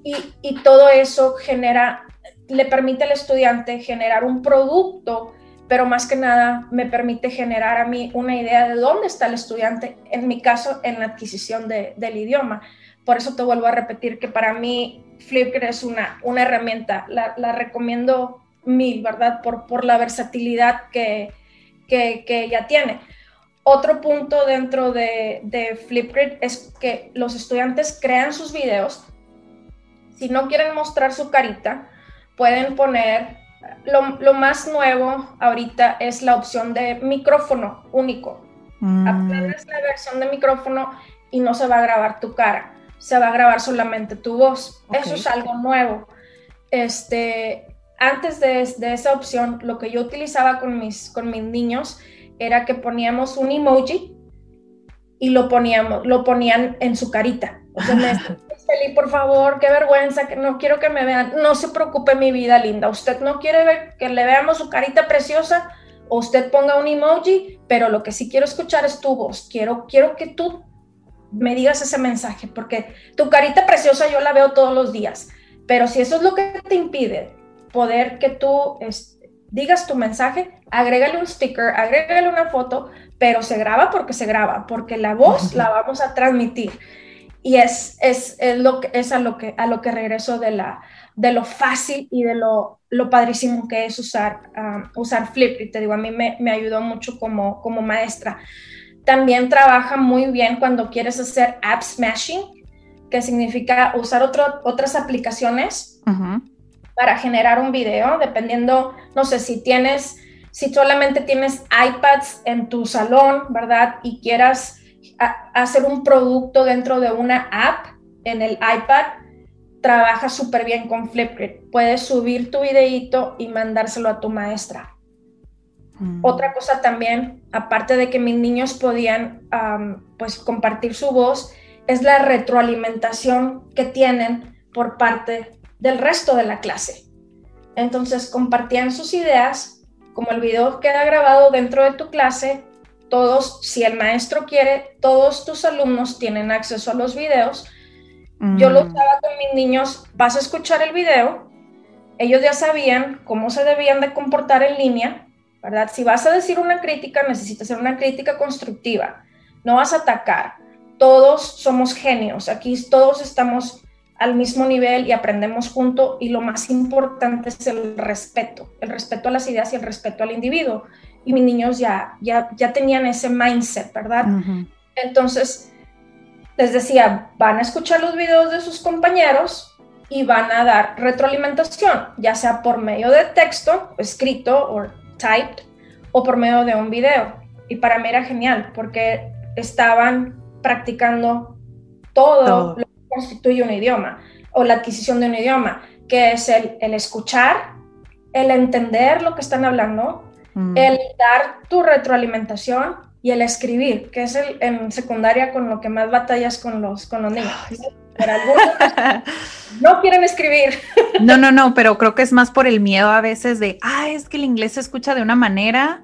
Y, y todo eso genera, le permite al estudiante generar un producto pero más que nada me permite generar a mí una idea de dónde está el estudiante, en mi caso, en la adquisición de, del idioma. Por eso te vuelvo a repetir que para mí Flipgrid es una, una herramienta, la, la recomiendo mil, ¿verdad? Por, por la versatilidad que, que, que ella tiene. Otro punto dentro de, de, Flipgrid es que los estudiantes crean sus videos. Si no quieren mostrar su carita, pueden poner, lo, lo más nuevo ahorita es la opción de micrófono único. Mm. la versión de micrófono y no se va a grabar tu cara, se va a grabar solamente tu voz. Eso es algo nuevo. Este, antes de, esa opción, lo que yo utilizaba con mis, con mis niños era que poníamos un emoji y lo poníamos, lo ponían en su carita. O sea, me por favor, qué vergüenza, que no quiero que me vean. No se preocupe, mi vida linda. Usted no quiere ver que le veamos su carita preciosa, o usted ponga un emoji, pero lo que sí quiero escuchar es tu voz. Quiero, quiero que tú me digas ese mensaje, porque tu carita preciosa yo la veo todos los días. Pero si eso es lo que te impide poder que tú este, digas tu mensaje, agrégale un sticker, agrégale una foto, pero se graba porque se graba, porque la voz la vamos a transmitir. Y es, es, es, lo que, es a, lo que, a lo que regreso de, la, de lo fácil y de lo, lo padrísimo que es usar, um, usar Flip. te digo, a mí me, me, ayudó mucho como, como maestra. También trabaja muy bien cuando quieres hacer app smashing, que significa usar otro, otras aplicaciones para generar un video, dependiendo, no sé, si tienes, si solamente tienes iPads en tu salón, ¿verdad? Y quieras hacer un producto dentro de una app en el iPad, trabaja súper bien con Flipgrid. Puedes subir tu videito y mandárselo a tu maestra. Mm. Otra cosa también, aparte de que mis niños podían pues compartir su voz, es la retroalimentación que tienen por parte del resto de la clase. Entonces compartían sus ideas, como el video queda grabado dentro de tu clase, todos, si el maestro quiere, todos tus alumnos tienen acceso a los videos. Yo lo mm. usaba con mis niños, vas a escuchar el video, ellos ya sabían cómo se debían de comportar en línea, ¿verdad? Si vas a decir una crítica, necesitas hacer una crítica constructiva, no vas a atacar. Todos somos genios, aquí todos estamos al mismo nivel y aprendemos junto y lo más importante es el respeto, el respeto a las ideas y el respeto al individuo. Y mis niños ya, ya, ya tenían ese mindset, ¿verdad? Entonces, les decía, van a escuchar los videos de sus compañeros, y van a dar retroalimentación, ya sea por medio de texto, escrito o typed, o por medio de un video. Y para mí era genial porque estaban practicando todo, lo que constituye un idioma o la adquisición de un idioma, que es el, el escuchar, el entender lo que están hablando, mm. el dar tu retroalimentación y el escribir, que es el, en secundaria con lo que más batallas con los, con los niños. no quieren escribir. No, no, no, pero creo que es más por el miedo a veces de, ah, es que el inglés se escucha de una manera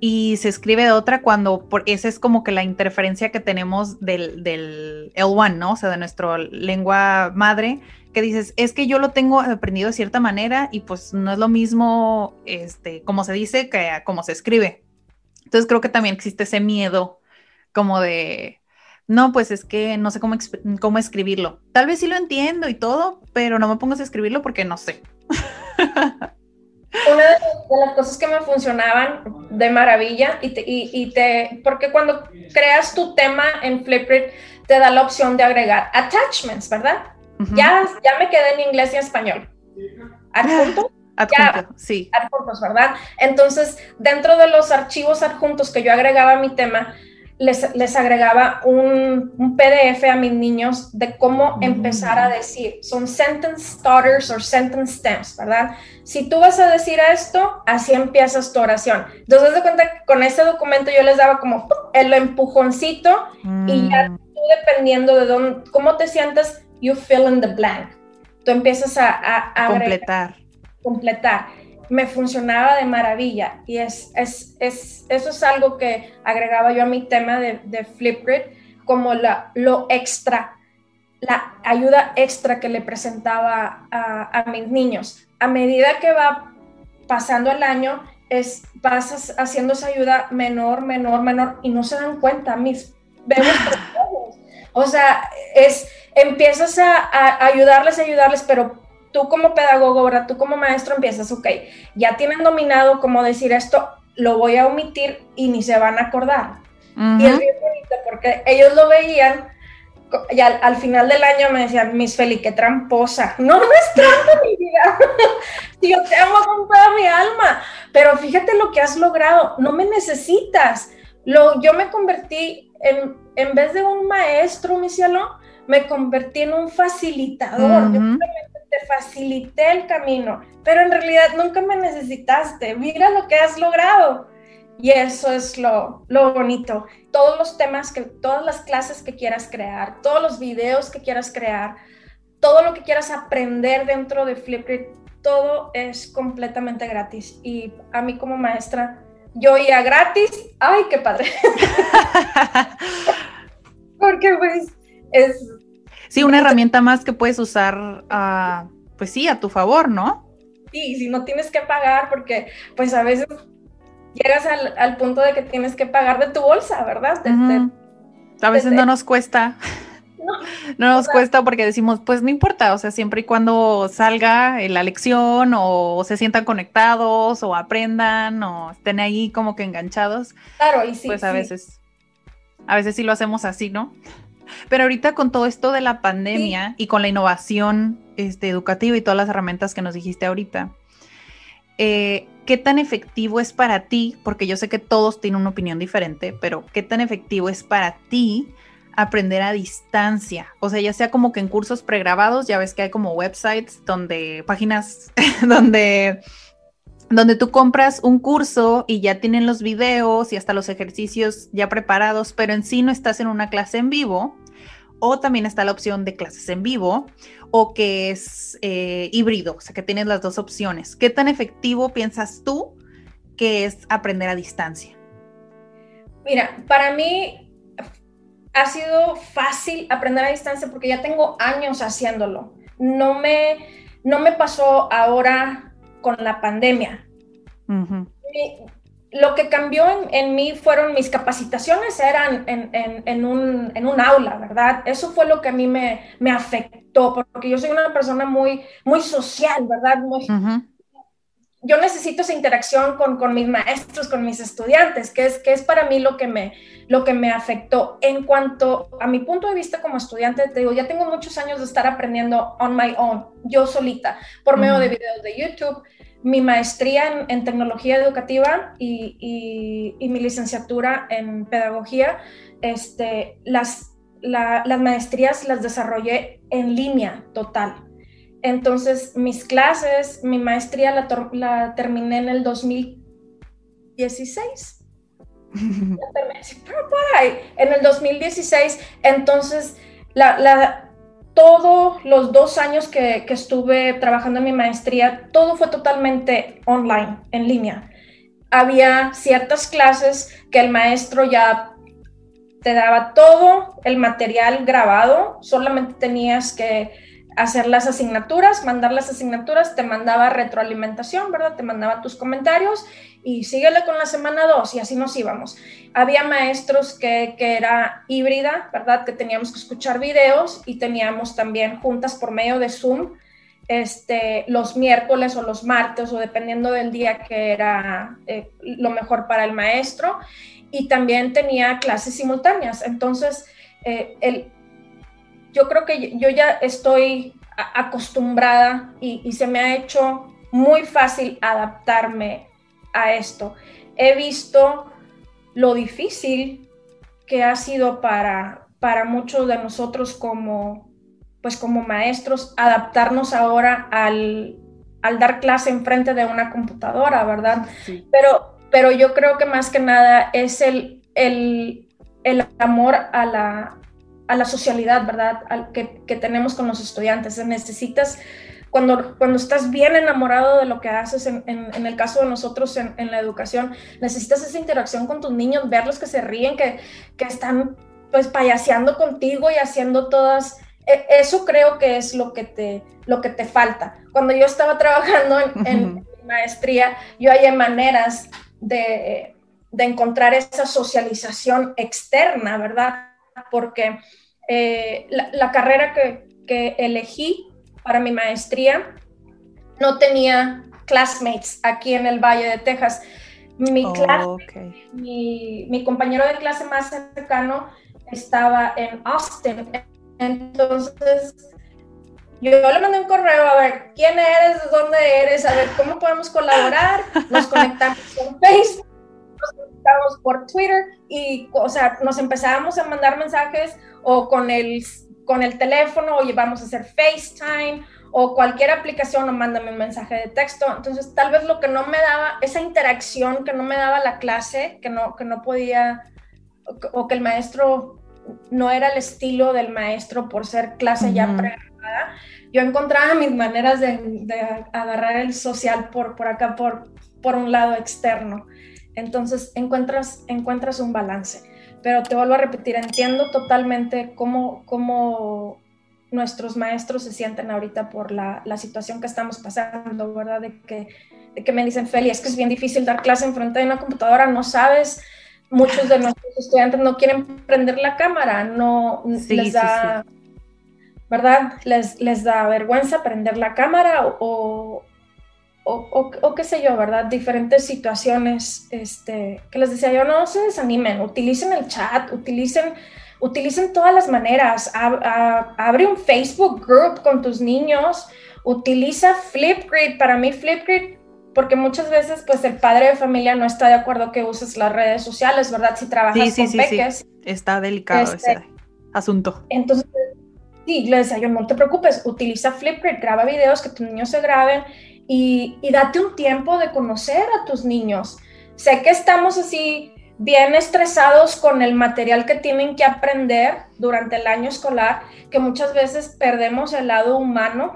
y se escribe de otra cuando por, esa es como que la interferencia que tenemos del, del L1, ¿no? O sea, de nuestra lengua madre, que dices, es que yo lo tengo aprendido de cierta manera y pues no es lo mismo, este, como se dice, que como se escribe. Entonces creo que también existe ese miedo como de, no, pues es que no sé cómo, cómo escribirlo. Tal vez sí lo entiendo y todo, pero no me pongas a escribirlo porque no sé. Una de, las cosas que me funcionaban de maravilla y te, y, te, porque cuando creas tu tema en Flipgrid te da la opción de agregar attachments, ¿verdad? ya, ya me quedé en inglés y español. ¿Adjuntos? Adjunto, sí. Adjuntos, ¿verdad? Entonces, dentro de los archivos adjuntos que yo agregaba a mi tema, les, agregaba un, PDF a mis niños de cómo mm. empezar a decir. Son sentence starters o sentence stems, ¿verdad? Si tú vas a decir esto, así empiezas tu oración. Entonces, de cuenta que con ese documento yo les daba como el empujoncito y ya mm. tú dependiendo de dónde, cómo te sientes, you fill in the blank. Tú empiezas a, completar. completar me funcionaba de maravilla y es, es, es, eso es algo que agregaba yo a mi tema de, de Flipgrid como la, lo extra, la ayuda extra que le presentaba a, mis niños. A medida que va pasando el año, es, vas haciendo esa ayuda menor, menor, menor y no se dan cuenta mis bebés. o sea, es, empiezas a, a ayudarles, ayudarles, pero tú como pedagogo, ¿verdad? Tú como maestro empiezas, ok, ya tienen dominado cómo decir esto, lo voy a omitir y ni se van a acordar. Y es bien bonito porque ellos lo veían y al, final del año me decían, Miss Feli, qué tramposa. No, no es trampa, mi vida. Yo te amo con toda mi alma, pero fíjate lo que has logrado. No me necesitas. Lo, yo me convertí en, en vez de un maestro, mi cielo, me convertí en un facilitador te facilité el camino, pero en realidad nunca me necesitaste. Mira lo que has logrado. Y eso es lo, lo bonito. Todos los temas, que, todas las clases que quieras crear, todos los videos que quieras crear, todo lo que quieras aprender dentro de Flipgrid, todo es completamente gratis. Y a mí como maestra, yo iba gratis. ¡Ay, qué padre! Porque pues es Sí, una herramienta más que puedes usar, uh, pues sí, a tu favor, ¿no? Sí, si no tienes que pagar, porque pues a veces llegas al, punto de que tienes que pagar de tu bolsa, ¿verdad? a veces no nos cuesta. No, no nos cuesta porque decimos, pues no importa, o sea, siempre y cuando salga la lección o se sientan conectados o aprendan o estén ahí como que enganchados. Claro, y sí. Pues a veces, a veces sí lo hacemos así, ¿no? Pero ahorita con todo esto de la pandemia y con la innovación este, educativa y todas las herramientas que nos dijiste ahorita, eh, ¿qué tan efectivo es para ti? Porque yo sé que todos tienen una opinión diferente, pero ¿qué tan efectivo es para ti aprender a distancia? O sea, ya sea como que en cursos pregrabados, ya ves que hay como websites donde, páginas donde donde tú compras un curso y ya tienen los videos y hasta los ejercicios ya preparados, pero en sí no estás en una clase en vivo, o también está la opción de clases en vivo o que es eh, híbrido, o sea que tienes las dos opciones. ¿Qué tan efectivo piensas tú que es aprender a distancia? Mira, para mí ha sido fácil aprender a distancia porque ya tengo años haciéndolo. No me, no me pasó ahora con la pandemia lo que cambió en, mí fueron mis capacitaciones, eran en, un, aula, ¿verdad? Eso fue lo que a mí me, afectó, porque yo soy una persona muy, muy social, ¿verdad? yo necesito esa interacción con, con, mis maestros, con mis estudiantes, que es, que es para mí lo que, me, lo que me afectó. En cuanto a mi punto de vista como estudiante, te digo, ya tengo muchos años de estar aprendiendo on my own, yo solita, por medio de videos de YouTube, mi maestría en, tecnología educativa y, y, mi licenciatura en pedagogía, este, las, las maestrías las desarrollé en línea total. Entonces, mis clases, mi maestría la, terminé en el 2016. en el 2016, entonces, todos los dos años que, estuve trabajando en mi maestría, todo fue totalmente online, en línea. Había ciertas clases que el maestro ya te daba todo el material grabado, solamente tenías que hacer las asignaturas, mandar las asignaturas, te mandaba retroalimentación, ¿verdad? Te mandaba tus comentarios y síguele con la semana 2 y así nos íbamos. Había maestros que, que, era híbrida, ¿verdad? Que teníamos que escuchar videos y teníamos también juntas por medio de Zoom este, los miércoles o los martes o dependiendo del día que era eh, lo mejor para el maestro y también tenía clases simultáneas. Entonces, eh, el, yo creo que yo ya estoy acostumbrada y, se me ha hecho muy fácil adaptarme a esto. He visto lo difícil que ha sido para, para muchos de nosotros como, pues como maestros adaptarnos ahora al, dar clase enfrente de una computadora, ¿verdad? Pero, pero yo creo que más que nada es el, el, el amor a la, a la socialidad, ¿verdad? que, que, tenemos con los estudiantes. Necesitas, cuando, cuando estás bien enamorado de lo que haces, en, en, el caso de nosotros en, en, la educación, necesitas esa interacción con tus niños, verlos que se ríen, que, que están pues payaseando contigo y haciendo todas... E, eso creo que es lo que te, lo que te falta. Cuando yo estaba trabajando en, maestría, yo hallé maneras de, de encontrar esa socialización externa, ¿verdad? Porque eh, la, carrera que, elegí para mi maestría no tenía classmates aquí en el Valle de Texas. Mi, oh, mi, compañero de clase más cercano estaba en Austin. Entonces, yo le mandé un correo a ver quién eres, de dónde eres, a ver cómo podemos colaborar. Nos conectamos con Facebook, nos por Twitter y, o sea, nos empezábamos a mandar mensajes o con el, con el teléfono, o vamos a hacer FaceTime, o cualquier aplicación, o mándame un mensaje de texto. Entonces, tal vez lo que no me daba, esa interacción que no me daba la clase, que no, que no podía, o que el maestro no era el estilo del maestro por ser clase ya pregrabada, yo encontraba mis maneras de, de, agarrar el social por, por acá, por, por un lado externo. Entonces encuentras, encuentras un balance pero te vuelvo a repetir, entiendo totalmente cómo, cómo nuestros maestros se sienten ahorita por la, la, situación que estamos pasando, ¿verdad? De que, de que me dicen, Feli, es que es bien difícil dar clase en frente de una computadora, no sabes, muchos de nuestros estudiantes no quieren prender la cámara, no les da, ¿verdad? Les, les da vergüenza prender la cámara o, o, qué sé yo, ¿verdad? Diferentes situaciones este, que les decía yo, no se desanimen, utilicen el chat, utilicen, utilicen todas las maneras, abre un Facebook group con tus niños, utiliza Flipgrid, para mí Flipgrid, porque muchas veces pues el padre de familia no está de acuerdo que uses las redes sociales, ¿verdad? Si trabajas con peques. Está delicado ese este, asunto. Entonces, sí, le decía yo, no te preocupes, utiliza Flipgrid, graba videos, que tus niños se graben y, date un tiempo de conocer a tus niños. Sé que estamos así bien estresados con el material que tienen que aprender durante el año escolar, que muchas veces perdemos el lado humano,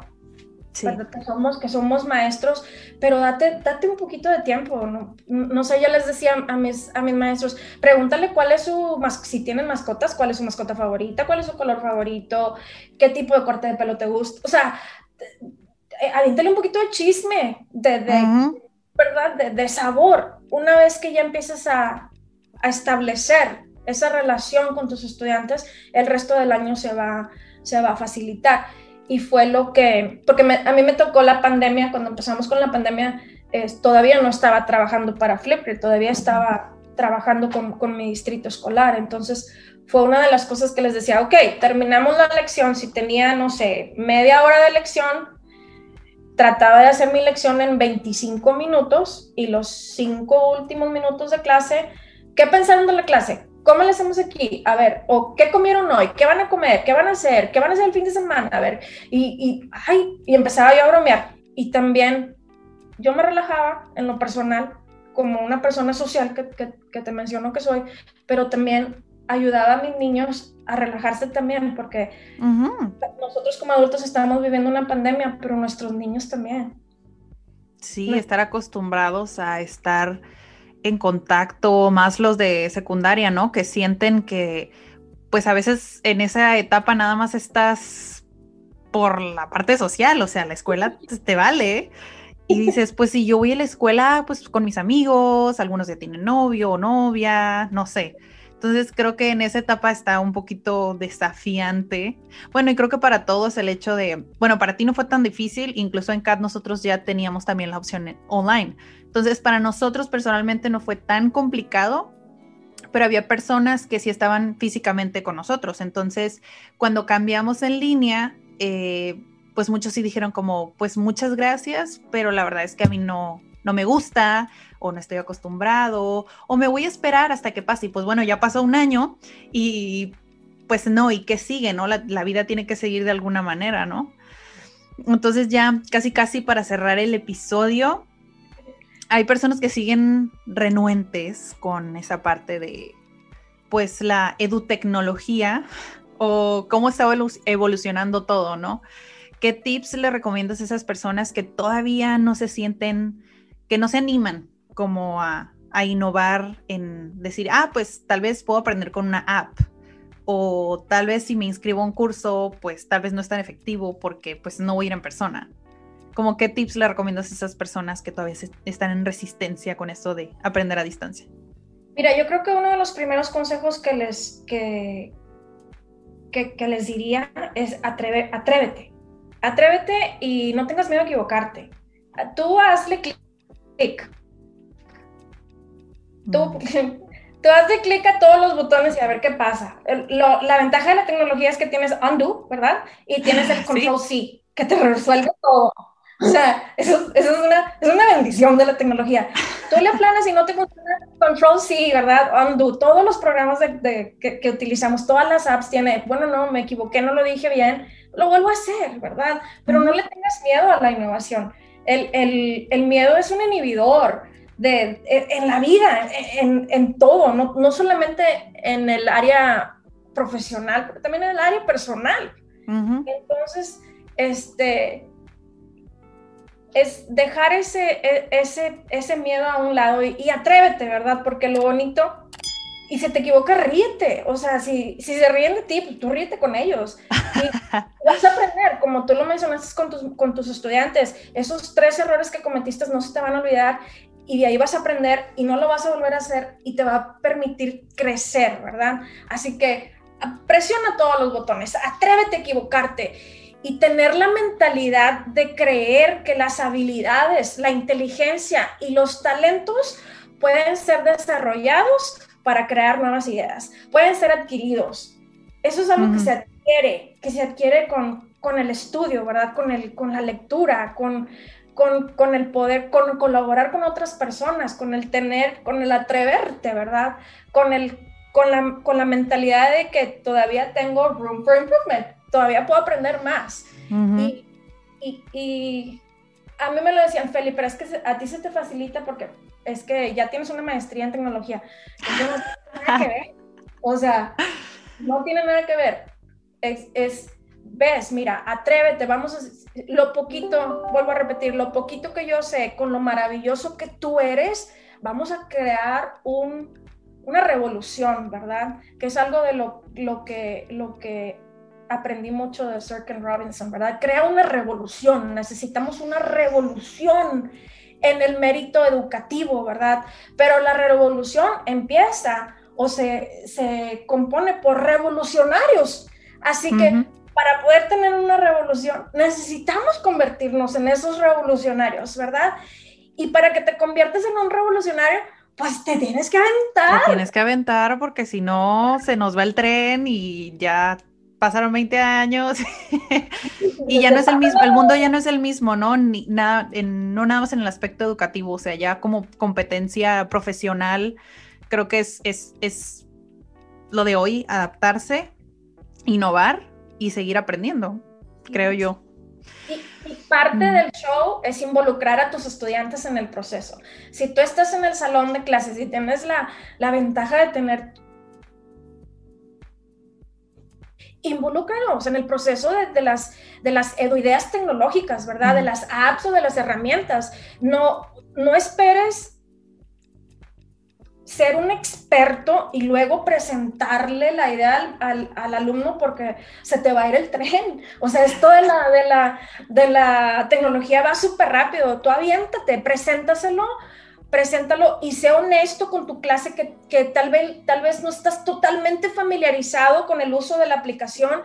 que, somos, que somos maestros, pero date, date un poquito de tiempo. ¿no? no sé, yo les decía a mis, a mis maestros, pregúntale cuál es su, si tienen mascotas, cuál es su mascota favorita, cuál es su color favorito, qué tipo de corte de pelo te gusta. O sea, eh, un poquito de chisme, de, ¿verdad? De, sabor. Una vez que ya empiezas a, establecer esa relación con tus estudiantes, el resto del año se va, se va a facilitar. Y fue lo que, porque a mí me tocó la pandemia, cuando empezamos con la pandemia, todavía no estaba trabajando para Flipgrid, todavía estaba trabajando con, con, mi distrito escolar. Entonces fue una de las cosas que les decía, ok, terminamos la lección, si tenía, no sé, media hora de lección, trataba de hacer mi lección en 25 minutos y los cinco últimos minutos de clase, ¿qué pensaron de la clase? ¿Cómo le hacemos aquí? A ver, o qué comieron hoy, qué van a comer, qué van a hacer, qué van a hacer el fin de semana, a ver, y, y, ay, y empezaba yo a bromear. Y también yo me relajaba en lo personal como una persona social que, que, que te menciono que soy, pero también ayudaba a mis niños a relajarse también, porque nosotros como adultos estamos viviendo una pandemia, pero nuestros niños también. Sí, estar acostumbrados a estar en contacto, más los de secundaria, ¿no? Que sienten que, pues a veces en esa etapa nada más estás por la parte social, o sea, la escuela te vale. Y dices, pues si yo voy a la escuela, pues con mis amigos, algunos ya tienen novio o novia, no sé. Entonces creo que en esa etapa está un poquito desafiante. Bueno, y creo que para todos el hecho de, bueno, para ti no fue tan difícil, incluso en CAD nosotros ya teníamos también la opción online. Entonces para nosotros personalmente no fue tan complicado, pero había personas que sí estaban físicamente con nosotros. Entonces cuando cambiamos en línea, eh, pues muchos sí dijeron como, pues muchas gracias, pero la verdad es que a mí no, no me gusta o no estoy acostumbrado o me voy a esperar hasta que pase. Y pues bueno, ya pasó un año y pues no, ¿y qué sigue? ¿No? La, vida tiene que seguir de alguna manera, ¿no? Entonces ya casi casi para cerrar el episodio, hay personas que siguen renuentes con esa parte de pues la edutecnología o cómo está evolucionando todo, ¿no? ¿Qué tips le recomiendas a esas personas que todavía no se sienten que no se animan como a, innovar en decir, ah, pues tal vez puedo aprender con una app o tal vez si me inscribo a un curso, pues tal vez no es tan efectivo porque pues no voy a ir en persona. Como qué tips le recomiendas a esas personas que todavía están en resistencia con esto de aprender a distancia? Mira, yo creo que uno de los primeros consejos que les, que, que, les diría es atrévete. Atrévete y no tengas miedo a equivocarte. Tú hazle clic clic. Tú, mm. tú de clic a todos los botones y a ver qué pasa. la ventaja de la tecnología es que tienes undo, ¿verdad? Y tienes el control C, que te resuelve todo. O sea, eso, es, una, es, una, bendición de la tecnología. Tú le planes y no te funciona Control C, ¿verdad? Undo. Todos los programas de, que, que, utilizamos, todas las apps tiene, bueno, no, me equivoqué, no lo dije bien, lo vuelvo a hacer, ¿verdad? Pero no le tengas miedo a la innovación. El, miedo es un inhibidor de, en la vida, en, todo, no, solamente en el área profesional, pero también en el área personal. Entonces, este, es dejar ese, e, ese, ese miedo a un lado y, y, atrévete, ¿verdad? Porque lo bonito y si te equivocas, ríete. O sea, si, si se ríen de ti, pues tú ríete con ellos. Y vas a aprender, como tú lo mencionaste con tus, con tus estudiantes, esos tres errores que cometiste no se te van a olvidar y de ahí vas a aprender y no lo vas a volver a hacer y te va a permitir crecer, ¿verdad? Así que presiona todos los botones, atrévete a equivocarte y tener la mentalidad de creer que las habilidades, la inteligencia y los talentos pueden ser desarrollados para crear nuevas ideas. Pueden ser adquiridos. Eso es algo que se adquiere, que se adquiere con, con el estudio, ¿verdad? Con, el, con la lectura, con, con, con, el poder, con colaborar con otras personas, con el tener, con el atreverte, ¿verdad? Con, el, con, la, con la mentalidad de que todavía tengo room for improvement, todavía puedo aprender más. y, y, y, a mí me lo decían, Feli, pero es que a ti se te facilita porque es que ya tienes una maestría en tecnología. no tiene nada que ver. O sea, no tiene nada que ver. Es, es, ves, mira, atrévete, vamos a, lo poquito, vuelvo a repetir, lo poquito que yo sé, con lo maravilloso que tú eres, vamos a crear un, una revolución, ¿verdad? Que es algo de lo, lo, que, lo que aprendí mucho de Sir Ken Robinson, ¿verdad? Crea una revolución, necesitamos una revolución en el mérito educativo, ¿verdad? Pero la revolución empieza o se, se compone por revolucionarios. Así que para poder tener una revolución necesitamos convertirnos en esos revolucionarios, ¿verdad? Y para que te conviertas en un revolucionario, pues te tienes que aventar. Te tienes que aventar porque si no se nos va el tren y ya pasaron 20 años y ya no es el mismo, el mundo ya no es el mismo, ¿no? Ni, nada, no nada más en el aspecto educativo, o sea, ya como competencia profesional, creo que es, es, es lo de hoy, adaptarse, innovar y seguir aprendiendo, creo yo. Y, parte del show es involucrar a tus estudiantes en el proceso. Si tú estás en el salón de clases y tienes la, la ventaja de tener involúcralos en el proceso de, las, de las ideas tecnológicas, ¿verdad? De las apps o de las herramientas. No, no esperes ser un experto y luego presentarle la idea al, alumno porque se te va a ir el tren. O sea, esto de la, de la, de la tecnología va súper rápido. Tú aviéntate, preséntaselo preséntalo y sé honesto con tu clase que, tal, vez, tal vez no estás totalmente familiarizado con el uso de la aplicación,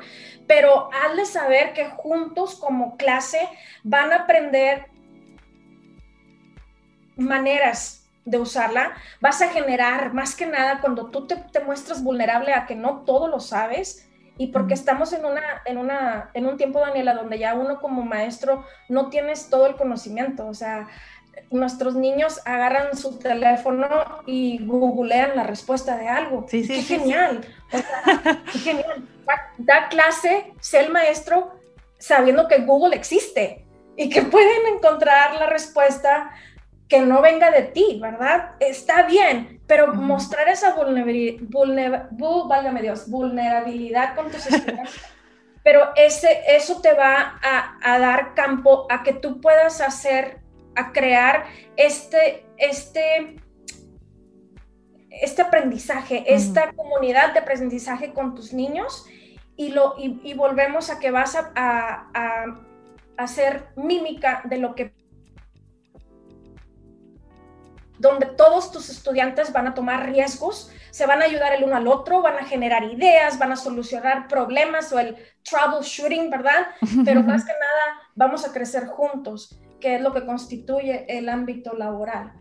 pero hazle saber que juntos como clase van a aprender maneras de usarla, vas a generar más que nada cuando tú te, te muestras vulnerable a que no todo lo sabes, y porque estamos en, una, en, una, en un tiempo, Daniela, donde ya uno como maestro no tienes todo el conocimiento, o sea, nuestros niños agarran su teléfono y googlean la respuesta de algo. Sí, sí, qué genial. qué genial. Da, clase, sé el maestro sabiendo que Google existe y que pueden encontrar la respuesta que no venga de ti, ¿verdad? Está bien, pero mostrar esa vulnerabilidad, Dios, vulnerabilidad con tus estudiantes. pero ese, eso te va a, a dar campo a que tú puedas hacer a crear este, este, este aprendizaje, esta comunidad de aprendizaje con tus niños y, lo, y, volvemos a que vas a, a, hacer mímica de lo que donde todos tus estudiantes van a tomar riesgos, se van a ayudar el uno al otro, van a generar ideas, van a solucionar problemas o el troubleshooting, ¿verdad? Pero más que nada vamos a crecer juntos que es lo que constituye el ámbito laboral.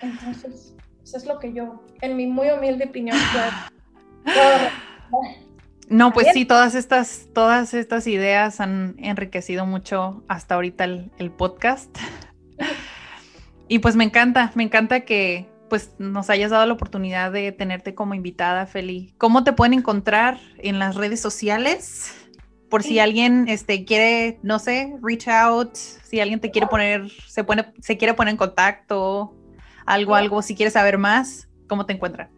Entonces, eso es lo que yo, en mi muy humilde opinión, No, pues sí, todas estas, todas estas ideas han enriquecido mucho hasta ahorita el, podcast. y pues me encanta, me encanta que pues nos hayas dado la oportunidad de tenerte como invitada, Feli. ¿Cómo te pueden encontrar en las redes sociales? Por si alguien este, quiere, no sé, reach out, si alguien te quiere poner, se, pone, se quiere poner en contacto, algo, algo, si quieres saber más, ¿cómo te encuentra?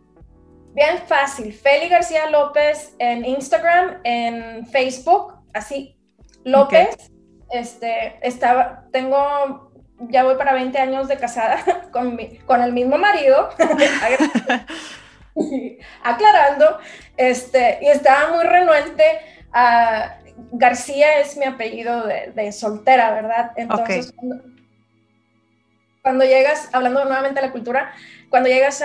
Bien fácil, Feli García López en Instagram, en Facebook, así, López. Este, estaba, tengo, ya voy para 20 años de casada con, mi, con el mismo marido, aclarando, este, y estaba muy renuente a, García es mi apellido de, soltera, ¿verdad? Entonces, cuando, llegas, hablando nuevamente de la cultura, cuando llegas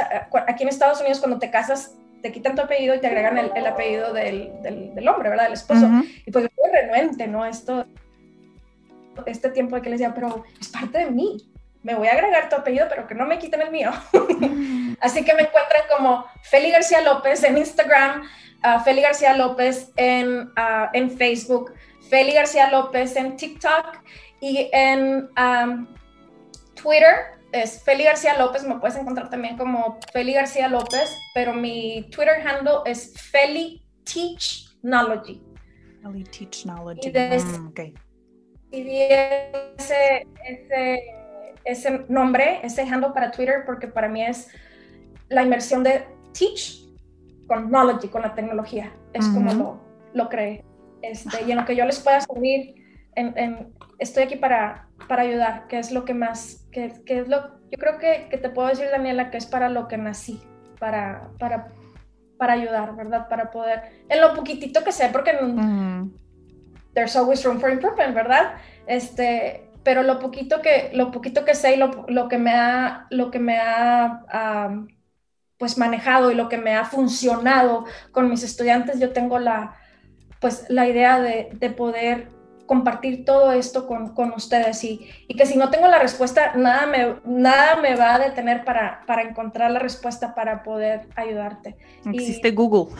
aquí en Estados Unidos, cuando te casas, te quitan tu apellido y te agregan el, apellido del, hombre, ¿verdad? Del esposo. Y pues muy renuente, ¿no? Esto, este tiempo de que les decía, pero es parte de mí. Me voy a agregar tu apellido, pero que no me quiten el mío. Así que me encuentran como Feli García López en Instagram, Feli García López en, en, Facebook, Feli García López en TikTok y en Twitter es Feli García López, me puedes encontrar también como Feli García López, pero mi Twitter handle es Feli Teach Knowledge. Feli Teach Knowledge. Y, mm, ese, ese, ese nombre, ese handle para Twitter, porque para mí es la inmersión de teach con la tecnología. Es como lo, lo creé. Este, y en lo que yo les pueda servir, en, estoy aquí para, para ayudar, que es lo que más, que, que es lo, yo creo que, que, te puedo decir, Daniela, que es para lo que nací, para, para, para ayudar, ¿verdad? Para poder, en lo poquitito que sé, porque there's always room for improvement, ¿verdad? Este, pero lo poquito que, lo poquito que sé y lo, lo que me ha, lo que me ha pues manejado y lo que me ha funcionado con mis estudiantes, yo tengo la, pues la idea de, poder compartir todo esto con, con ustedes y, y, que si no tengo la respuesta, nada me, nada me va a detener para, para encontrar la respuesta para poder ayudarte. Existe Google.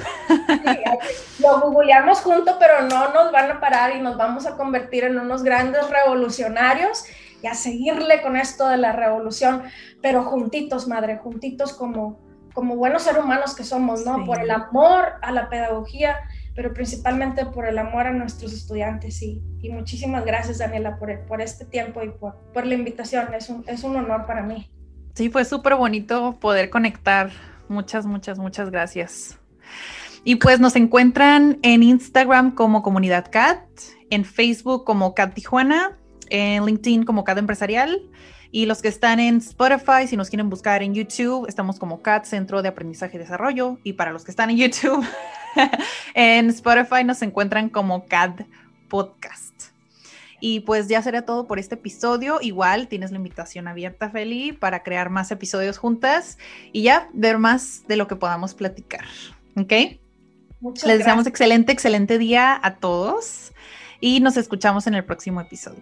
lo googleamos juntos, pero no nos van a parar y nos vamos a convertir en unos grandes revolucionarios y a seguirle con esto de la revolución, pero juntitos, madre, juntitos como, como buenos seres humanos que somos, ¿no? Por el amor a la pedagogía pero principalmente por el amor a nuestros estudiantes. Y, y muchísimas gracias, Daniela, por, por este tiempo y por, por la invitación. Es un, es un honor para mí. Sí, fue súper bonito poder conectar. Muchas, muchas, muchas gracias. Y pues nos encuentran en Instagram como Comunidad CAT, en Facebook como CAT Tijuana, en LinkedIn como CAT Empresarial. Y los que están en Spotify, si nos quieren buscar en YouTube, estamos como CAT Centro de Aprendizaje y Desarrollo. Y para los que están en YouTube, en Spotify nos encuentran como CAD Podcast. Y pues ya será todo por este episodio. Igual tienes la invitación abierta, Feli, para crear más episodios juntas y ya ver más de lo que podamos platicar. ¿Ok? Les deseamos excelente, excelente día a todos y nos escuchamos en el próximo episodio.